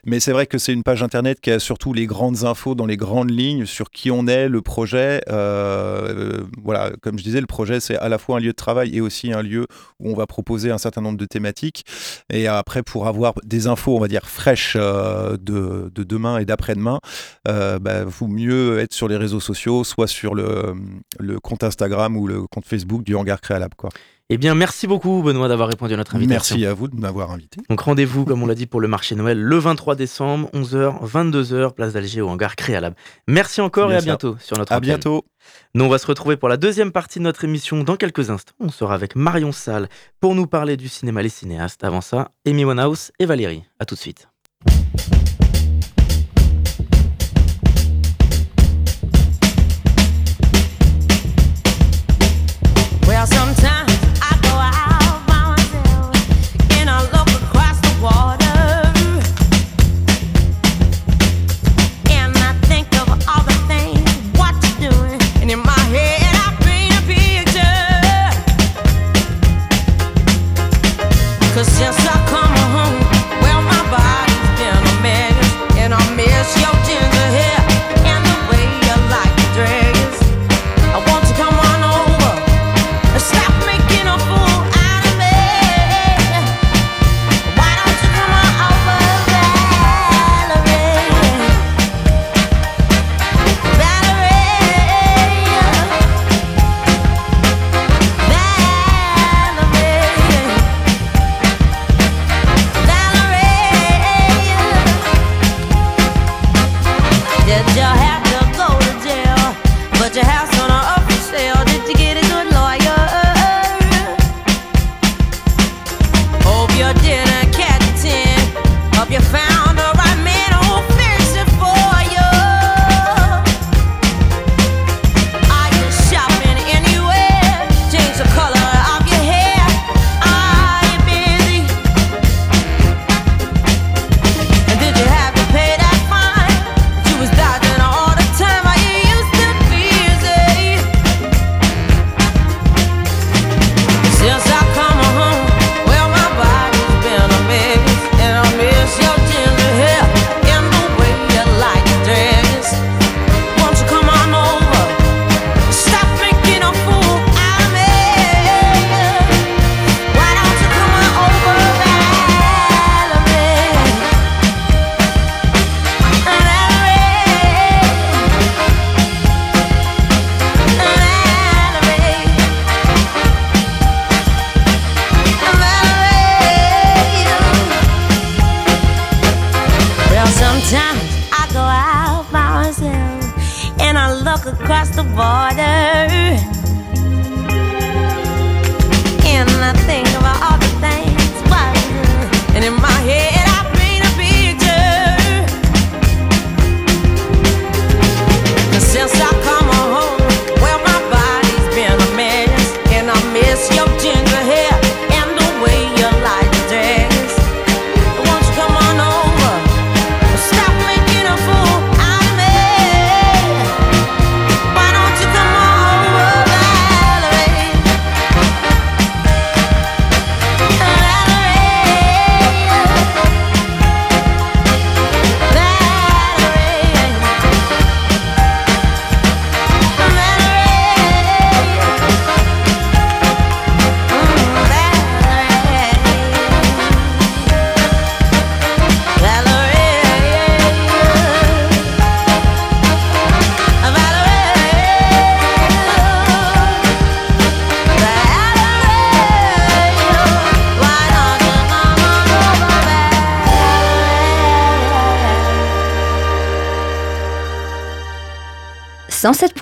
mais c'est vrai que c'est une page internet qui a surtout les grandes infos dans les grandes lignes sur qui on est, le projet. voilà, comme je disais, le projet, c'est à la fois un lieu de travail et aussi un lieu où on va proposer un certain nombre de thématiques. Et après, pour avoir des infos, on va dire, fraîches euh, de, demain et d'après-demain, euh, bah, vaut mieux être sur les réseaux sociaux, soit sur le, le, compte Instagram ou le compte Facebook du Hangar Créalab. Quoi. Eh bien, merci beaucoup, Benoît, d'avoir répondu à notre invitation. Merci à vous de m'avoir invité. Donc, rendez-vous, comme on l'a dit, pour le marché Noël le 23 décembre, 11h, 22h, place d'Alger au hangar Créalab. Merci encore et à bientôt sur notre À bientôt. Nous, on va se retrouver pour la deuxième partie de notre émission dans quelques instants. On sera avec Marion Salle pour nous parler du cinéma Les Cinéastes. Avant ça, Amy Winehouse et Valérie. À tout de suite.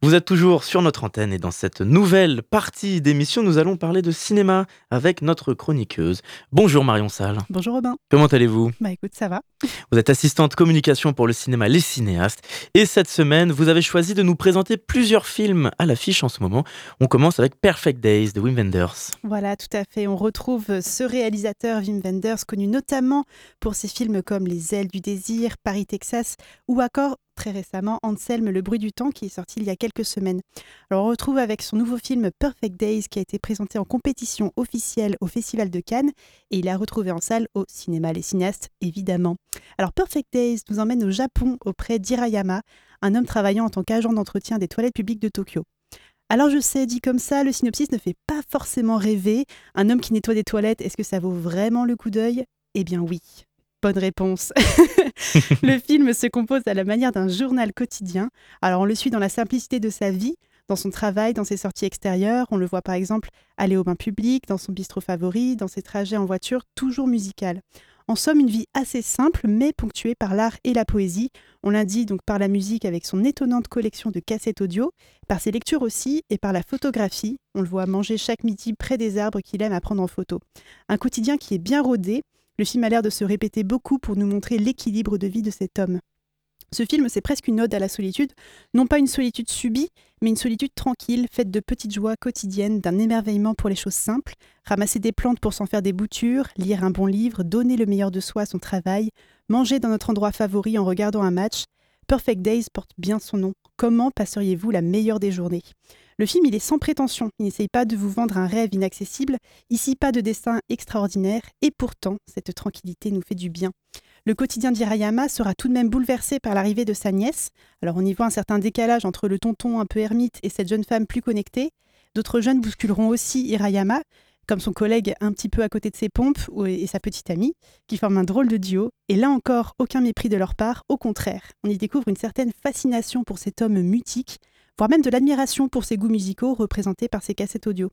Vous êtes toujours sur notre antenne et dans cette nouvelle partie d'émission, nous allons parler de cinéma avec notre chroniqueuse. Bonjour Marion Salle. Bonjour Robin. Comment allez-vous? Bah écoute, ça va. Vous êtes assistante communication pour le cinéma Les Cinéastes et cette semaine, vous avez choisi de nous présenter plusieurs films à l'affiche en ce moment. On commence avec Perfect Days de Wim Wenders. Voilà, tout à fait. On retrouve ce réalisateur Wim Wenders, connu notamment pour ses films comme Les ailes du désir, Paris, Texas ou encore très récemment Anselme, le bruit du temps qui est sorti il y a quelques semaines. Alors on retrouve avec son nouveau film Perfect Days qui a été présenté en compétition officielle au Festival de Cannes et il est retrouvé en salle au cinéma Les Cinéastes évidemment. Alors Perfect Days nous emmène au Japon auprès d'Hirayama, un homme travaillant en tant qu'agent d'entretien des toilettes publiques de Tokyo. Alors je sais, dit comme ça, le synopsis ne fait pas forcément rêver. Un homme qui nettoie des toilettes, est-ce que ça vaut vraiment le coup d'œil? Eh bien oui. Bonne réponse. le film se compose à la manière d'un journal quotidien. Alors on le suit dans la simplicité de sa vie, dans son travail, dans ses sorties extérieures. On le voit par exemple aller au bain public, dans son bistrot favori, dans ses trajets en voiture, toujours musical. En somme, une vie assez simple, mais ponctuée par l'art et la poésie. On l'indique donc par la musique avec son étonnante collection de cassettes audio, par ses lectures aussi, et par la photographie. On le voit manger chaque midi près des arbres qu'il aime à prendre en photo. Un quotidien qui est bien rodé. Le film a l'air de se répéter beaucoup pour nous montrer l'équilibre de vie de cet homme. Ce film, c'est presque une ode à la solitude, non pas une solitude subie, mais une solitude tranquille, faite de petites joies quotidiennes, d'un émerveillement pour les choses simples, ramasser des plantes pour s'en faire des boutures, lire un bon livre, donner le meilleur de soi à son travail, manger dans notre endroit favori en regardant un match. Perfect Days porte bien son nom. Comment passeriez-vous la meilleure des journées? Le film, il est sans prétention, il n'essaye pas de vous vendre un rêve inaccessible, ici pas de dessin extraordinaire, et pourtant, cette tranquillité nous fait du bien. Le quotidien d'Hirayama sera tout de même bouleversé par l'arrivée de sa nièce. Alors on y voit un certain décalage entre le tonton un peu ermite et cette jeune femme plus connectée. D'autres jeunes bousculeront aussi Hirayama, comme son collègue un petit peu à côté de ses pompes et sa petite amie, qui forment un drôle de duo. Et là encore, aucun mépris de leur part, au contraire. On y découvre une certaine fascination pour cet homme mutique, voire même de l'admiration pour ses goûts musicaux représentés par ses cassettes audio.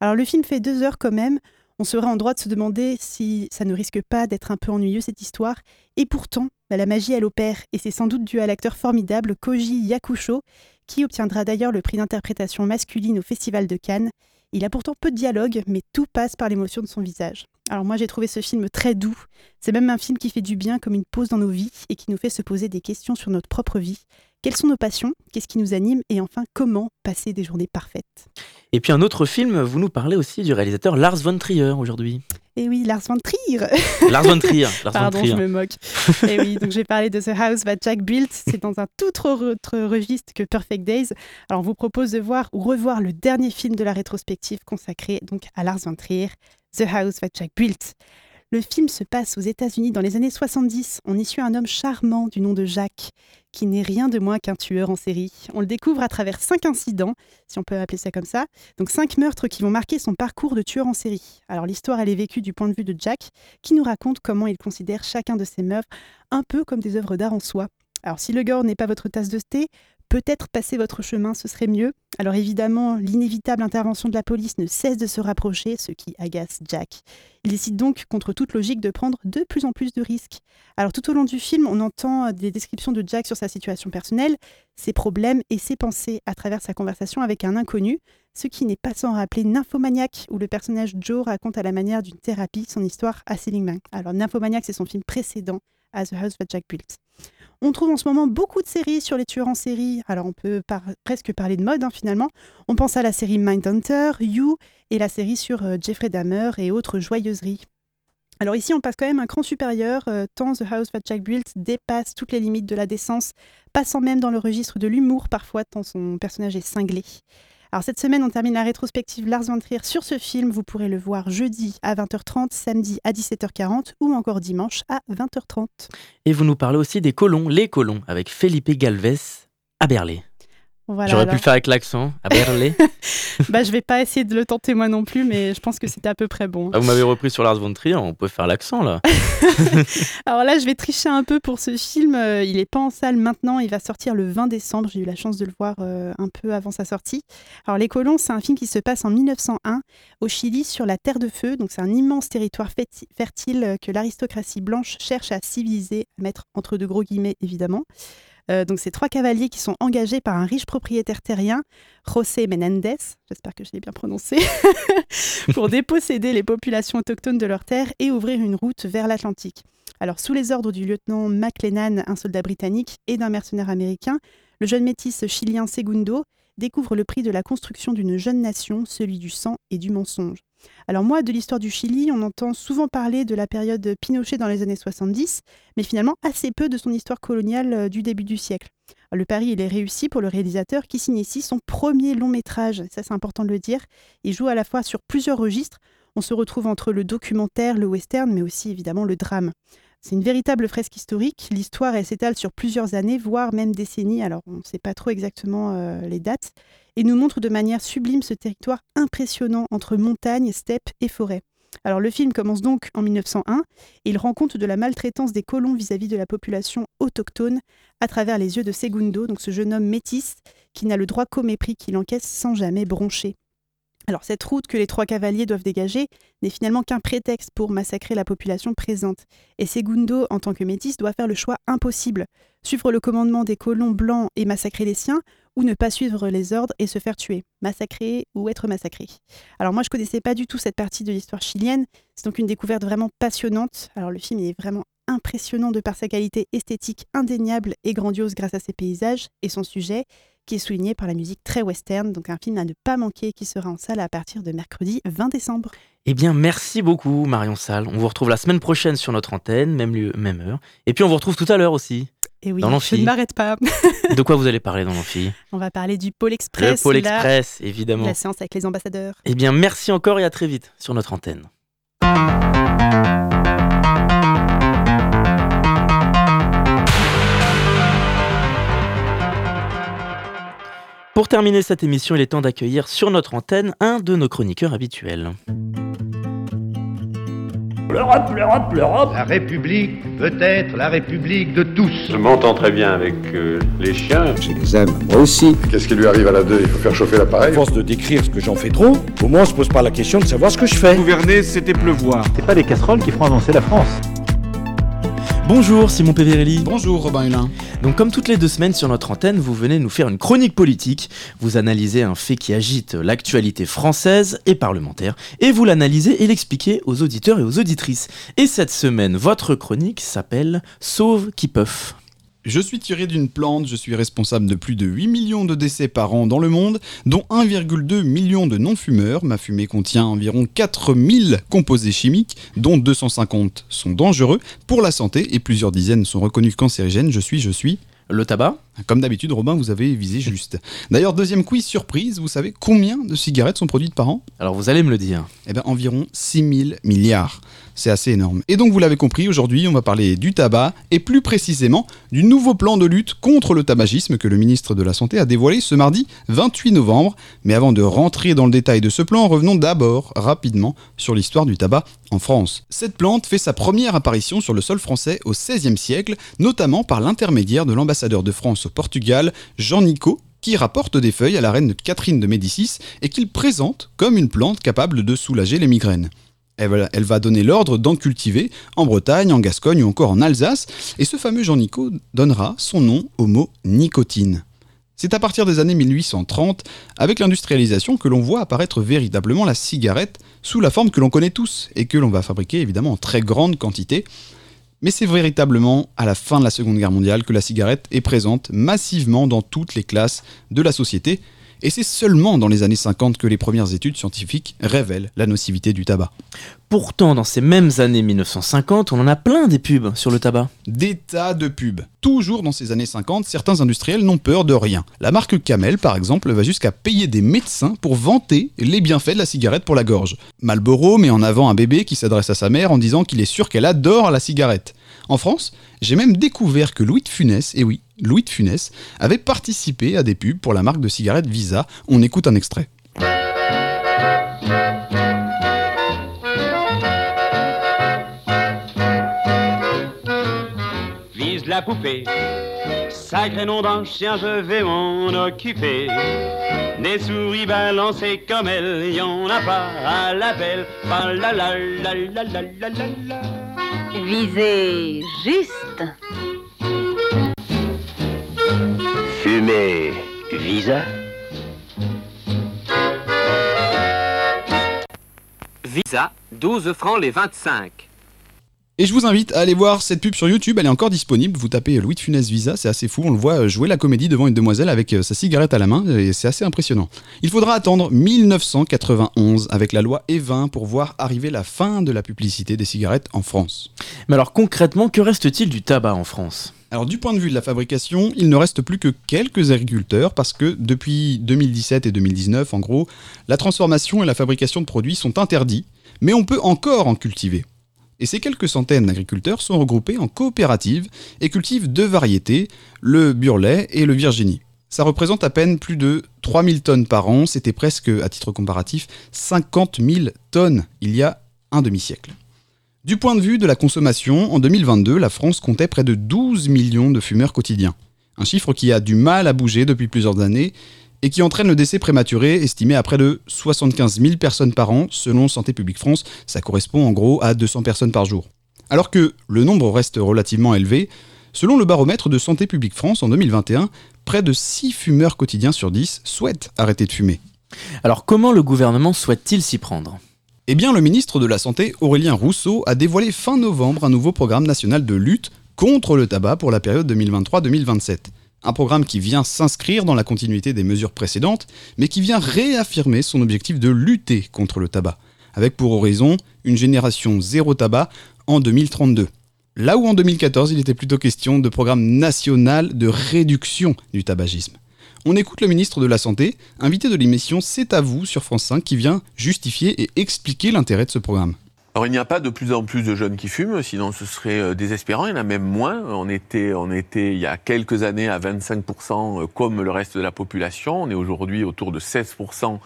Alors le film fait deux heures quand même, on serait en droit de se demander si ça ne risque pas d'être un peu ennuyeux cette histoire. Et pourtant, bah, la magie, elle opère, et c'est sans doute dû à l'acteur formidable Koji Yakusho, qui obtiendra d'ailleurs le prix d'interprétation masculine au Festival de Cannes. Il a pourtant peu de dialogue, mais tout passe par l'émotion de son visage. Alors moi j'ai trouvé ce film très doux. C'est même un film qui fait du bien comme une pause dans nos vies et qui nous fait se poser des questions sur notre propre vie. Quelles sont nos passions? Qu'est-ce qui nous anime? Et enfin, comment passer des journées parfaites? Et puis un autre film, vous nous parlez aussi du réalisateur Lars von Trier aujourd'hui. Et oui, Lars von Trier Lars von Trier. Lars Pardon, von Trier. je me moque. Et oui, donc j'ai parlé de The House That Jack Built. C'est dans un tout autre registre que Perfect Days. Alors on vous propose de voir ou revoir le dernier film de la rétrospective consacré donc à Lars von Trier, The House That Jack Built. Le film se passe aux États-Unis dans les années 70. On y suit un homme charmant du nom de Jacques, qui n'est rien de moins qu'un tueur en série. On le découvre à travers cinq incidents, si on peut appeler ça comme ça. Donc cinq meurtres qui vont marquer son parcours de tueur en série. Alors l'histoire, elle est vécue du point de vue de Jack, qui nous raconte comment il considère chacun de ses meurtres un peu comme des œuvres d'art en soi. Alors si le gore n'est pas votre tasse de thé, peut-être passer votre chemin, ce serait mieux. Alors évidemment, l'inévitable intervention de la police ne cesse de se rapprocher, ce qui agace Jack. Il décide donc, contre toute logique, de prendre de plus en plus de risques. Alors tout au long du film, on entend des descriptions de Jack sur sa situation personnelle, ses problèmes et ses pensées à travers sa conversation avec un inconnu, ce qui n'est pas sans rappeler Nymphomaniac, où le personnage Joe raconte à la manière d'une thérapie son histoire à Seligman. Alors Nymphomaniac, c'est son film précédent, As the House That Jack Built. On trouve en ce moment beaucoup de séries sur les tueurs en série. Alors on peut presque parler de mode hein, finalement. On pense à la série Mindhunter, You et la série sur euh, Jeffrey Dahmer et autres joyeuseries. Alors ici on passe quand même un cran supérieur, euh, tant The House That Jack Built dépasse toutes les limites de la décence, passant même dans le registre de l'humour parfois tant son personnage est cinglé. Alors cette semaine, on termine la rétrospective Lars von Trier sur ce film. Vous pourrez le voir jeudi à 20h30, samedi à 17h40 ou encore dimanche à 20h30. Et vous nous parlez aussi des colons, les colons, avec Felipe Galvez à Berlay. Voilà, J'aurais pu le faire avec l'accent, à Berlay. bah, je vais pas essayer de le tenter moi non plus, mais je pense que c'était à peu près bon. Ah, vous m'avez repris sur Lars von Trier, on peut faire l'accent là. Alors là, je vais tricher un peu pour ce film. Euh, il n'est pas en salle maintenant, il va sortir le 20 décembre. J'ai eu la chance de le voir euh, un peu avant sa sortie. Alors Les Colons, c'est un film qui se passe en 1901 au Chili sur la Terre de Feu. Donc c'est un immense territoire fertile euh, que l'aristocratie blanche cherche à civiliser, à mettre entre de gros guillemets évidemment. Euh, donc ces trois cavaliers qui sont engagés par un riche propriétaire terrien, José Menendez, j'espère que je l'ai bien prononcé, pour déposséder les populations autochtones de leurs terres et ouvrir une route vers l'Atlantique. Alors, sous les ordres du lieutenant McLennan, un soldat britannique, et d'un mercenaire américain, le jeune métis chilien Segundo découvre le prix de la construction d'une jeune nation, celui du sang et du mensonge. Alors moi, de l'histoire du Chili, on entend souvent parler de la période Pinochet dans les années 70, mais finalement assez peu de son histoire coloniale euh, du début du siècle. Le pari, il est réussi pour le réalisateur qui signe ici son premier long métrage, ça c'est important de le dire. Il joue à la fois sur plusieurs registres, on se retrouve entre le documentaire, le western, mais aussi évidemment le drame. C'est une véritable fresque historique. L'histoire, s'étale sur plusieurs années, voire même décennies. Alors, on ne sait pas trop exactement euh, les dates. Et nous montre de manière sublime ce territoire impressionnant entre montagne, steppe et forêt. Alors, le film commence donc en 1901 et il rend compte de la maltraitance des colons vis-à-vis de la population autochtone à travers les yeux de Segundo, donc ce jeune homme métis qui n'a le droit qu'au mépris qu'il encaisse sans jamais broncher. Alors cette route que les trois cavaliers doivent dégager n'est finalement qu'un prétexte pour massacrer la population présente. Et Segundo, en tant que métis, doit faire le choix impossible. Suivre le commandement des colons blancs et massacrer les siens, ou ne pas suivre les ordres et se faire tuer. Massacrer ou être massacré. Alors moi je connaissais pas du tout cette partie de l'histoire chilienne, c'est donc une découverte vraiment passionnante. Alors le film est vraiment impressionnant de par sa qualité esthétique indéniable et grandiose grâce à ses paysages et son sujet, qui est souligné par la musique très western, donc un film à ne pas manquer qui sera en salle à partir de mercredi 20 décembre. Eh bien, merci beaucoup, Marion Salle. On vous retrouve la semaine prochaine sur notre antenne, même lieu, même heure. Et puis, on vous retrouve tout à l'heure aussi. Et oui, Dans je l'amphi. ne m'arrête pas. De quoi vous allez parler dans l'amphi? On va parler du Pôle Express. Le Pôle la- Express, évidemment. La séance avec les ambassadeurs. Eh bien, merci encore et à très vite sur notre antenne. Pour terminer cette émission, il est temps d'accueillir sur notre antenne un de nos chroniqueurs habituels. L'Europe, l'Europe, l'Europe. La République peut être la République de tous. Je m'entends très bien avec euh, les chiens. Je les aime, moi aussi. Qu'est-ce qui lui arrive à la 2 Il faut faire chauffer l'appareil. À force de décrire ce que j'en fais trop, au moins on se pose pas la question de savoir ce que je fais. Gouverner, c'était pleuvoir. C'est pas les casseroles qui feront avancer la France. Bonjour Simon Peverelli. Bonjour Robin Hulin. Donc comme toutes les deux semaines sur notre antenne, vous venez nous faire une chronique politique, vous analysez un fait qui agite l'actualité française et parlementaire, et vous l'analysez et l'expliquez aux auditeurs et aux auditrices. Et cette semaine, votre chronique s'appelle Sauve qui peuvent. Je suis tiré d'une plante, je suis responsable de plus de 8 millions de décès par an dans le monde, dont 1,2 million de non-fumeurs. Ma fumée contient environ 4000 composés chimiques, dont 250 sont dangereux pour la santé et plusieurs dizaines sont reconnus cancérigènes. Je suis, je suis... Le tabac? Comme d'habitude, Robin, vous avez visé juste. D'ailleurs, deuxième quiz surprise, vous savez combien de cigarettes sont produites par an? Alors vous allez me le dire. Eh bien, environ 6000 milliards. C'est assez énorme. Et donc, vous l'avez compris, aujourd'hui, on va parler du tabac et plus précisément du nouveau plan de lutte contre le tabagisme que le ministre de la Santé a dévoilé ce mardi 28 novembre. Mais avant de rentrer dans le détail de ce plan, revenons d'abord rapidement sur l'histoire du tabac en France. Cette plante fait sa première apparition sur le sol français au XVIe siècle, notamment par l'intermédiaire de l'ambassadeur de France au Portugal, Jean Nico, qui rapporte des feuilles à la reine Catherine de Médicis et qu'il présente comme une plante capable de soulager les migraines. Elle va, donner l'ordre d'en cultiver en Bretagne, en Gascogne ou encore en Alsace, et ce fameux Jean Nico donnera son nom au mot nicotine. C'est à partir des années 1830, avec l'industrialisation, que l'on voit apparaître véritablement la cigarette sous la forme que l'on connaît tous et que l'on va fabriquer évidemment en très grande quantité. Mais c'est véritablement à la fin de la Seconde Guerre mondiale que la cigarette est présente massivement dans toutes les classes de la société, et c'est seulement dans les années 50 que les premières études scientifiques révèlent la nocivité du tabac. Pourtant, dans ces mêmes années 1950, on en a plein des pubs sur le tabac. Des tas de pubs. Toujours dans ces années 50, certains industriels n'ont peur de rien. La marque Camel, par exemple, va jusqu'à payer des médecins pour vanter les bienfaits de la cigarette pour la gorge. Marlboro met en avant un bébé qui s'adresse à sa mère en disant qu'il est sûr qu'elle adore la cigarette. En France, j'ai même découvert que Louis de Funès, et oui, Louis de Funès, avait participé à des pubs pour la marque de cigarette Visa. On écoute un extrait. Vise la poupée, sacré nom d'un chien, je vais m'en occuper. Des souris balancées comme elle, y en a pas à la la la la la la la la. Visez juste. Fumer Visa Visa, 12 francs les 25. Et je vous invite à aller voir cette pub sur YouTube, elle est encore disponible. Vous tapez Louis de Funès Visa, c'est assez fou. On le voit jouer la comédie devant une demoiselle avec euh, sa cigarette à la main, et c'est assez impressionnant. Il faudra attendre 1991 avec la loi E20 pour voir arriver la fin de la publicité des cigarettes en France. Mais alors concrètement, que reste-t-il du tabac en France? Alors du point de vue de la fabrication, il ne reste plus que quelques agriculteurs parce que depuis 2017 et 2019, en gros, la transformation et la fabrication de produits sont interdits, mais on peut encore en cultiver. Et ces quelques centaines d'agriculteurs sont regroupés en coopératives et cultivent deux variétés, le burlet et le virginie. Ça représente à peine plus de 3000 tonnes par an, c'était presque, à titre comparatif, 50 000 tonnes il y a un demi-siècle. Du point de vue de la consommation, en 2022, la France comptait près de 12 millions de fumeurs quotidiens. Un chiffre qui a du mal à bouger depuis plusieurs années et qui entraîne le décès prématuré estimé à près de 75 000 personnes par an, selon Santé publique France. Ça correspond en gros à 200 personnes par jour. Alors que le nombre reste relativement élevé, selon le baromètre de Santé publique France en 2021, près de 6 fumeurs quotidiens sur 10 souhaitent arrêter de fumer. Alors comment le gouvernement souhaite-t-il s'y prendre? Eh bien, le ministre de la Santé, Aurélien Rousseau, a dévoilé fin novembre un nouveau programme national de lutte contre le tabac pour la période 2023-2027. Un programme qui vient s'inscrire dans la continuité des mesures précédentes, mais qui vient réaffirmer son objectif de lutter contre le tabac, avec pour horizon une génération zéro tabac en 2032. Là où en 2014 il était plutôt question de programme national de réduction du tabagisme. On écoute le ministre de la Santé, invité de l'émission C'est à vous sur France 5, qui vient justifier et expliquer l'intérêt de ce programme. Alors il n'y a pas de plus en plus de jeunes qui fument, sinon ce serait euh, désespérant. Il y en a même moins. On était, on était il y a quelques années à 25% euh, comme le reste de la population. On est aujourd'hui autour de 16%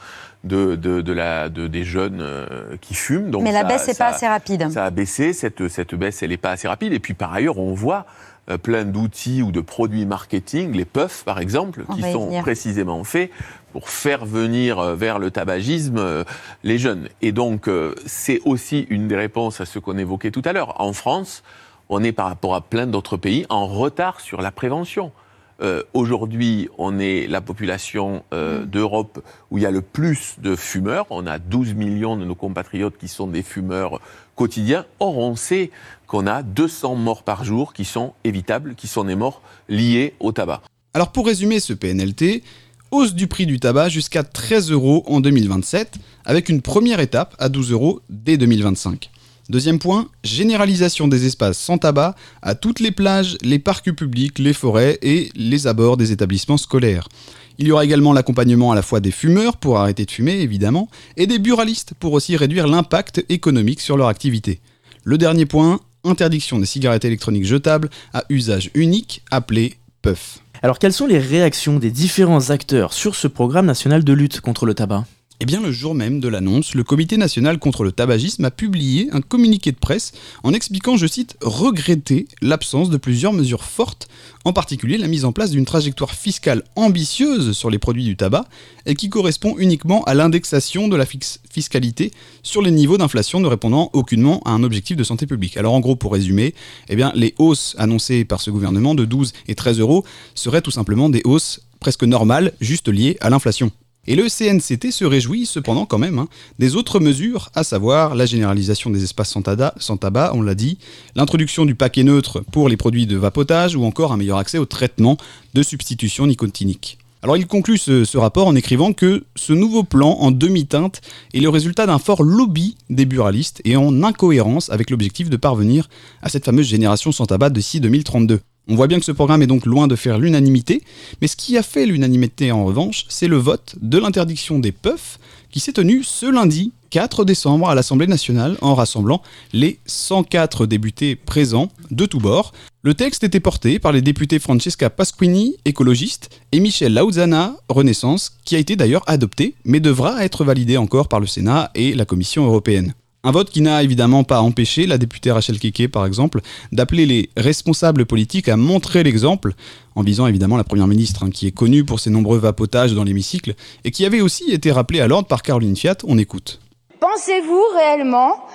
de, de, de la, de, des jeunes euh, qui fument. Donc Mais la ça- baisse n'est pas assez rapide. Ça a baissé, cette, cette baisse elle n'est pas assez rapide. Et puis par ailleurs, on voit euh, plein d'outils ou de produits marketing, les puffs par exemple, On qui sont précisément faits pour faire venir euh, vers le tabagisme euh, les jeunes. Et donc, euh, c'est aussi une des réponses à ce qu'on évoquait tout à l'heure. En France, on est par rapport à plein d'autres pays en retard sur la prévention. Euh, Aujourd'hui, on est la population euh, d'Europe où il y a le plus de fumeurs. On a 12 millions de nos compatriotes qui sont des fumeurs quotidiens. Or, on sait qu'on a 200 morts par jour qui sont évitables, qui sont des morts liées au tabac. Alors pour résumer ce PNLT, hausse du prix du tabac jusqu'à 13 euros en 2027, avec une première étape à 12 euros dès 2025. Deuxième point, généralisation des espaces sans tabac à toutes les plages, les parcs publics, les forêts et les abords des établissements scolaires. Il y aura également l'accompagnement à la fois des fumeurs pour arrêter de fumer évidemment, et des buralistes pour aussi réduire l'impact économique sur leur activité. Le dernier point, interdiction des cigarettes électroniques jetables à usage unique appelé puff. Alors quelles sont les réactions des différents acteurs sur ce programme national de lutte contre le tabac? Eh bien, le jour même de l'annonce, le Comité national contre le tabagisme a publié un communiqué de presse en expliquant, je cite, regretter l'absence de plusieurs mesures fortes, en particulier la mise en place d'une trajectoire fiscale ambitieuse sur les produits du tabac et qui correspond uniquement à l'indexation de la fiscalité sur les niveaux d'inflation ne répondant aucunement à un objectif de santé publique. Alors en gros, pour résumer, eh les hausses annoncées par ce gouvernement de 12 et 13 euros seraient tout simplement des hausses presque normales, juste liées à l'inflation. Et le CNCT se réjouit cependant quand même hein, des autres mesures, à savoir la généralisation des espaces sans tabac, on l'a dit, l'introduction du paquet neutre pour les produits de vapotage ou encore un meilleur accès au traitement de substitution nicotinique. Alors il conclut ce, ce rapport en écrivant que ce nouveau plan en demi-teinte est le résultat d'un fort lobby des buralistes et en incohérence avec l'objectif de parvenir à cette fameuse génération sans tabac d'ici 2032. On voit bien que ce programme est donc loin de faire l'unanimité, mais ce qui a fait l'unanimité en revanche, c'est le vote de l'interdiction des puffs qui s'est tenu ce lundi 4 décembre à l'Assemblée nationale en rassemblant les 104 députés présents de tous bords. Le texte était porté par les députés Francesca Pasquini, écologiste, et Michel Lauzana, Renaissance, qui a été d'ailleurs adopté, mais devra être validé encore par le Sénat et la Commission européenne. Un vote qui n'a évidemment pas empêché la députée Rachel Keke, par exemple, d'appeler les responsables politiques à montrer l'exemple, en visant évidemment la Première ministre, hein, qui est connue pour ses nombreux vapotages dans l'hémicycle, et qui avait aussi été rappelée à l'ordre par Caroline Fiat. On écoute. Pensez-vous réellement,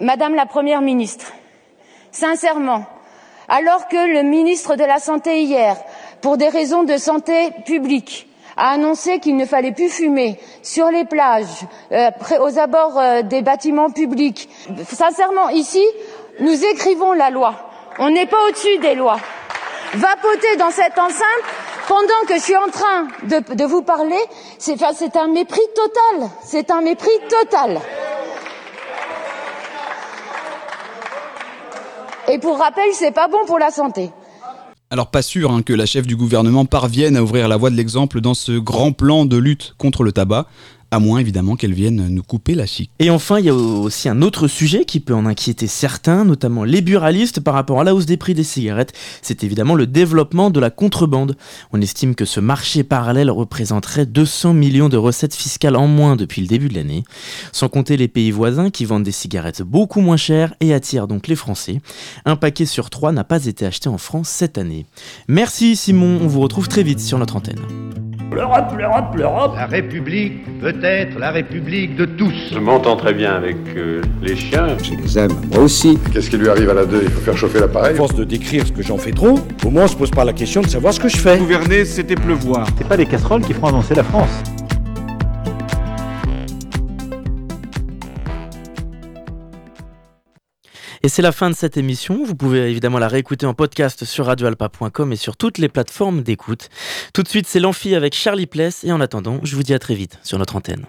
Madame la Première ministre, sincèrement, alors que le ministre de la Santé hier, pour des raisons de santé publique, a annoncé qu'il ne fallait plus fumer sur les plages, euh, aux abords euh, des bâtiments publics. Sincèrement, ici, nous écrivons la loi. On n'est pas au-dessus des lois. Vapoter dans cette enceinte pendant que je suis en train de, de vous parler, c'est un mépris total. C'est un mépris total. Et pour rappel, c'est pas bon pour la santé. Alors pas sûr hein, que la chef du gouvernement parvienne à ouvrir la voie de l'exemple dans ce grand plan de lutte contre le tabac, à moins évidemment qu'elle vienne nous couper la chic. Et enfin, il y a aussi un autre sujet qui peut en inquiéter certains, notamment les buralistes par rapport à la hausse des prix des cigarettes. C'est évidemment le développement de la contrebande. On estime que ce marché parallèle représenterait 200 millions de recettes fiscales en moins depuis le début de l'année, sans compter les pays voisins qui vendent des cigarettes beaucoup moins chères et attirent donc les Français. Un paquet sur trois n'a pas été acheté en France cette année. Merci Simon, on vous retrouve très vite sur notre antenne. L'Europe, l'Europe, l'Europe. La République peut être la République de tous. Je m'entends très bien avec euh, les chiens. Je les aime, moi aussi. Qu'est-ce qui lui arrive à la deux? Il faut faire chauffer À l'appareil. force de décrire ce que j'en fais trop, au moins on se pose pas la question de savoir ce que je fais. Gouverner, c'était pleuvoir. C'est pas les casseroles qui feront avancer la France. Et c'est la fin de cette émission. Vous pouvez évidemment la réécouter en podcast sur radioalpa.com et sur toutes les plateformes d'écoute. Tout de suite, c'est l'Amphi avec Charlie Pless. Et en attendant, je vous dis à très vite sur notre antenne.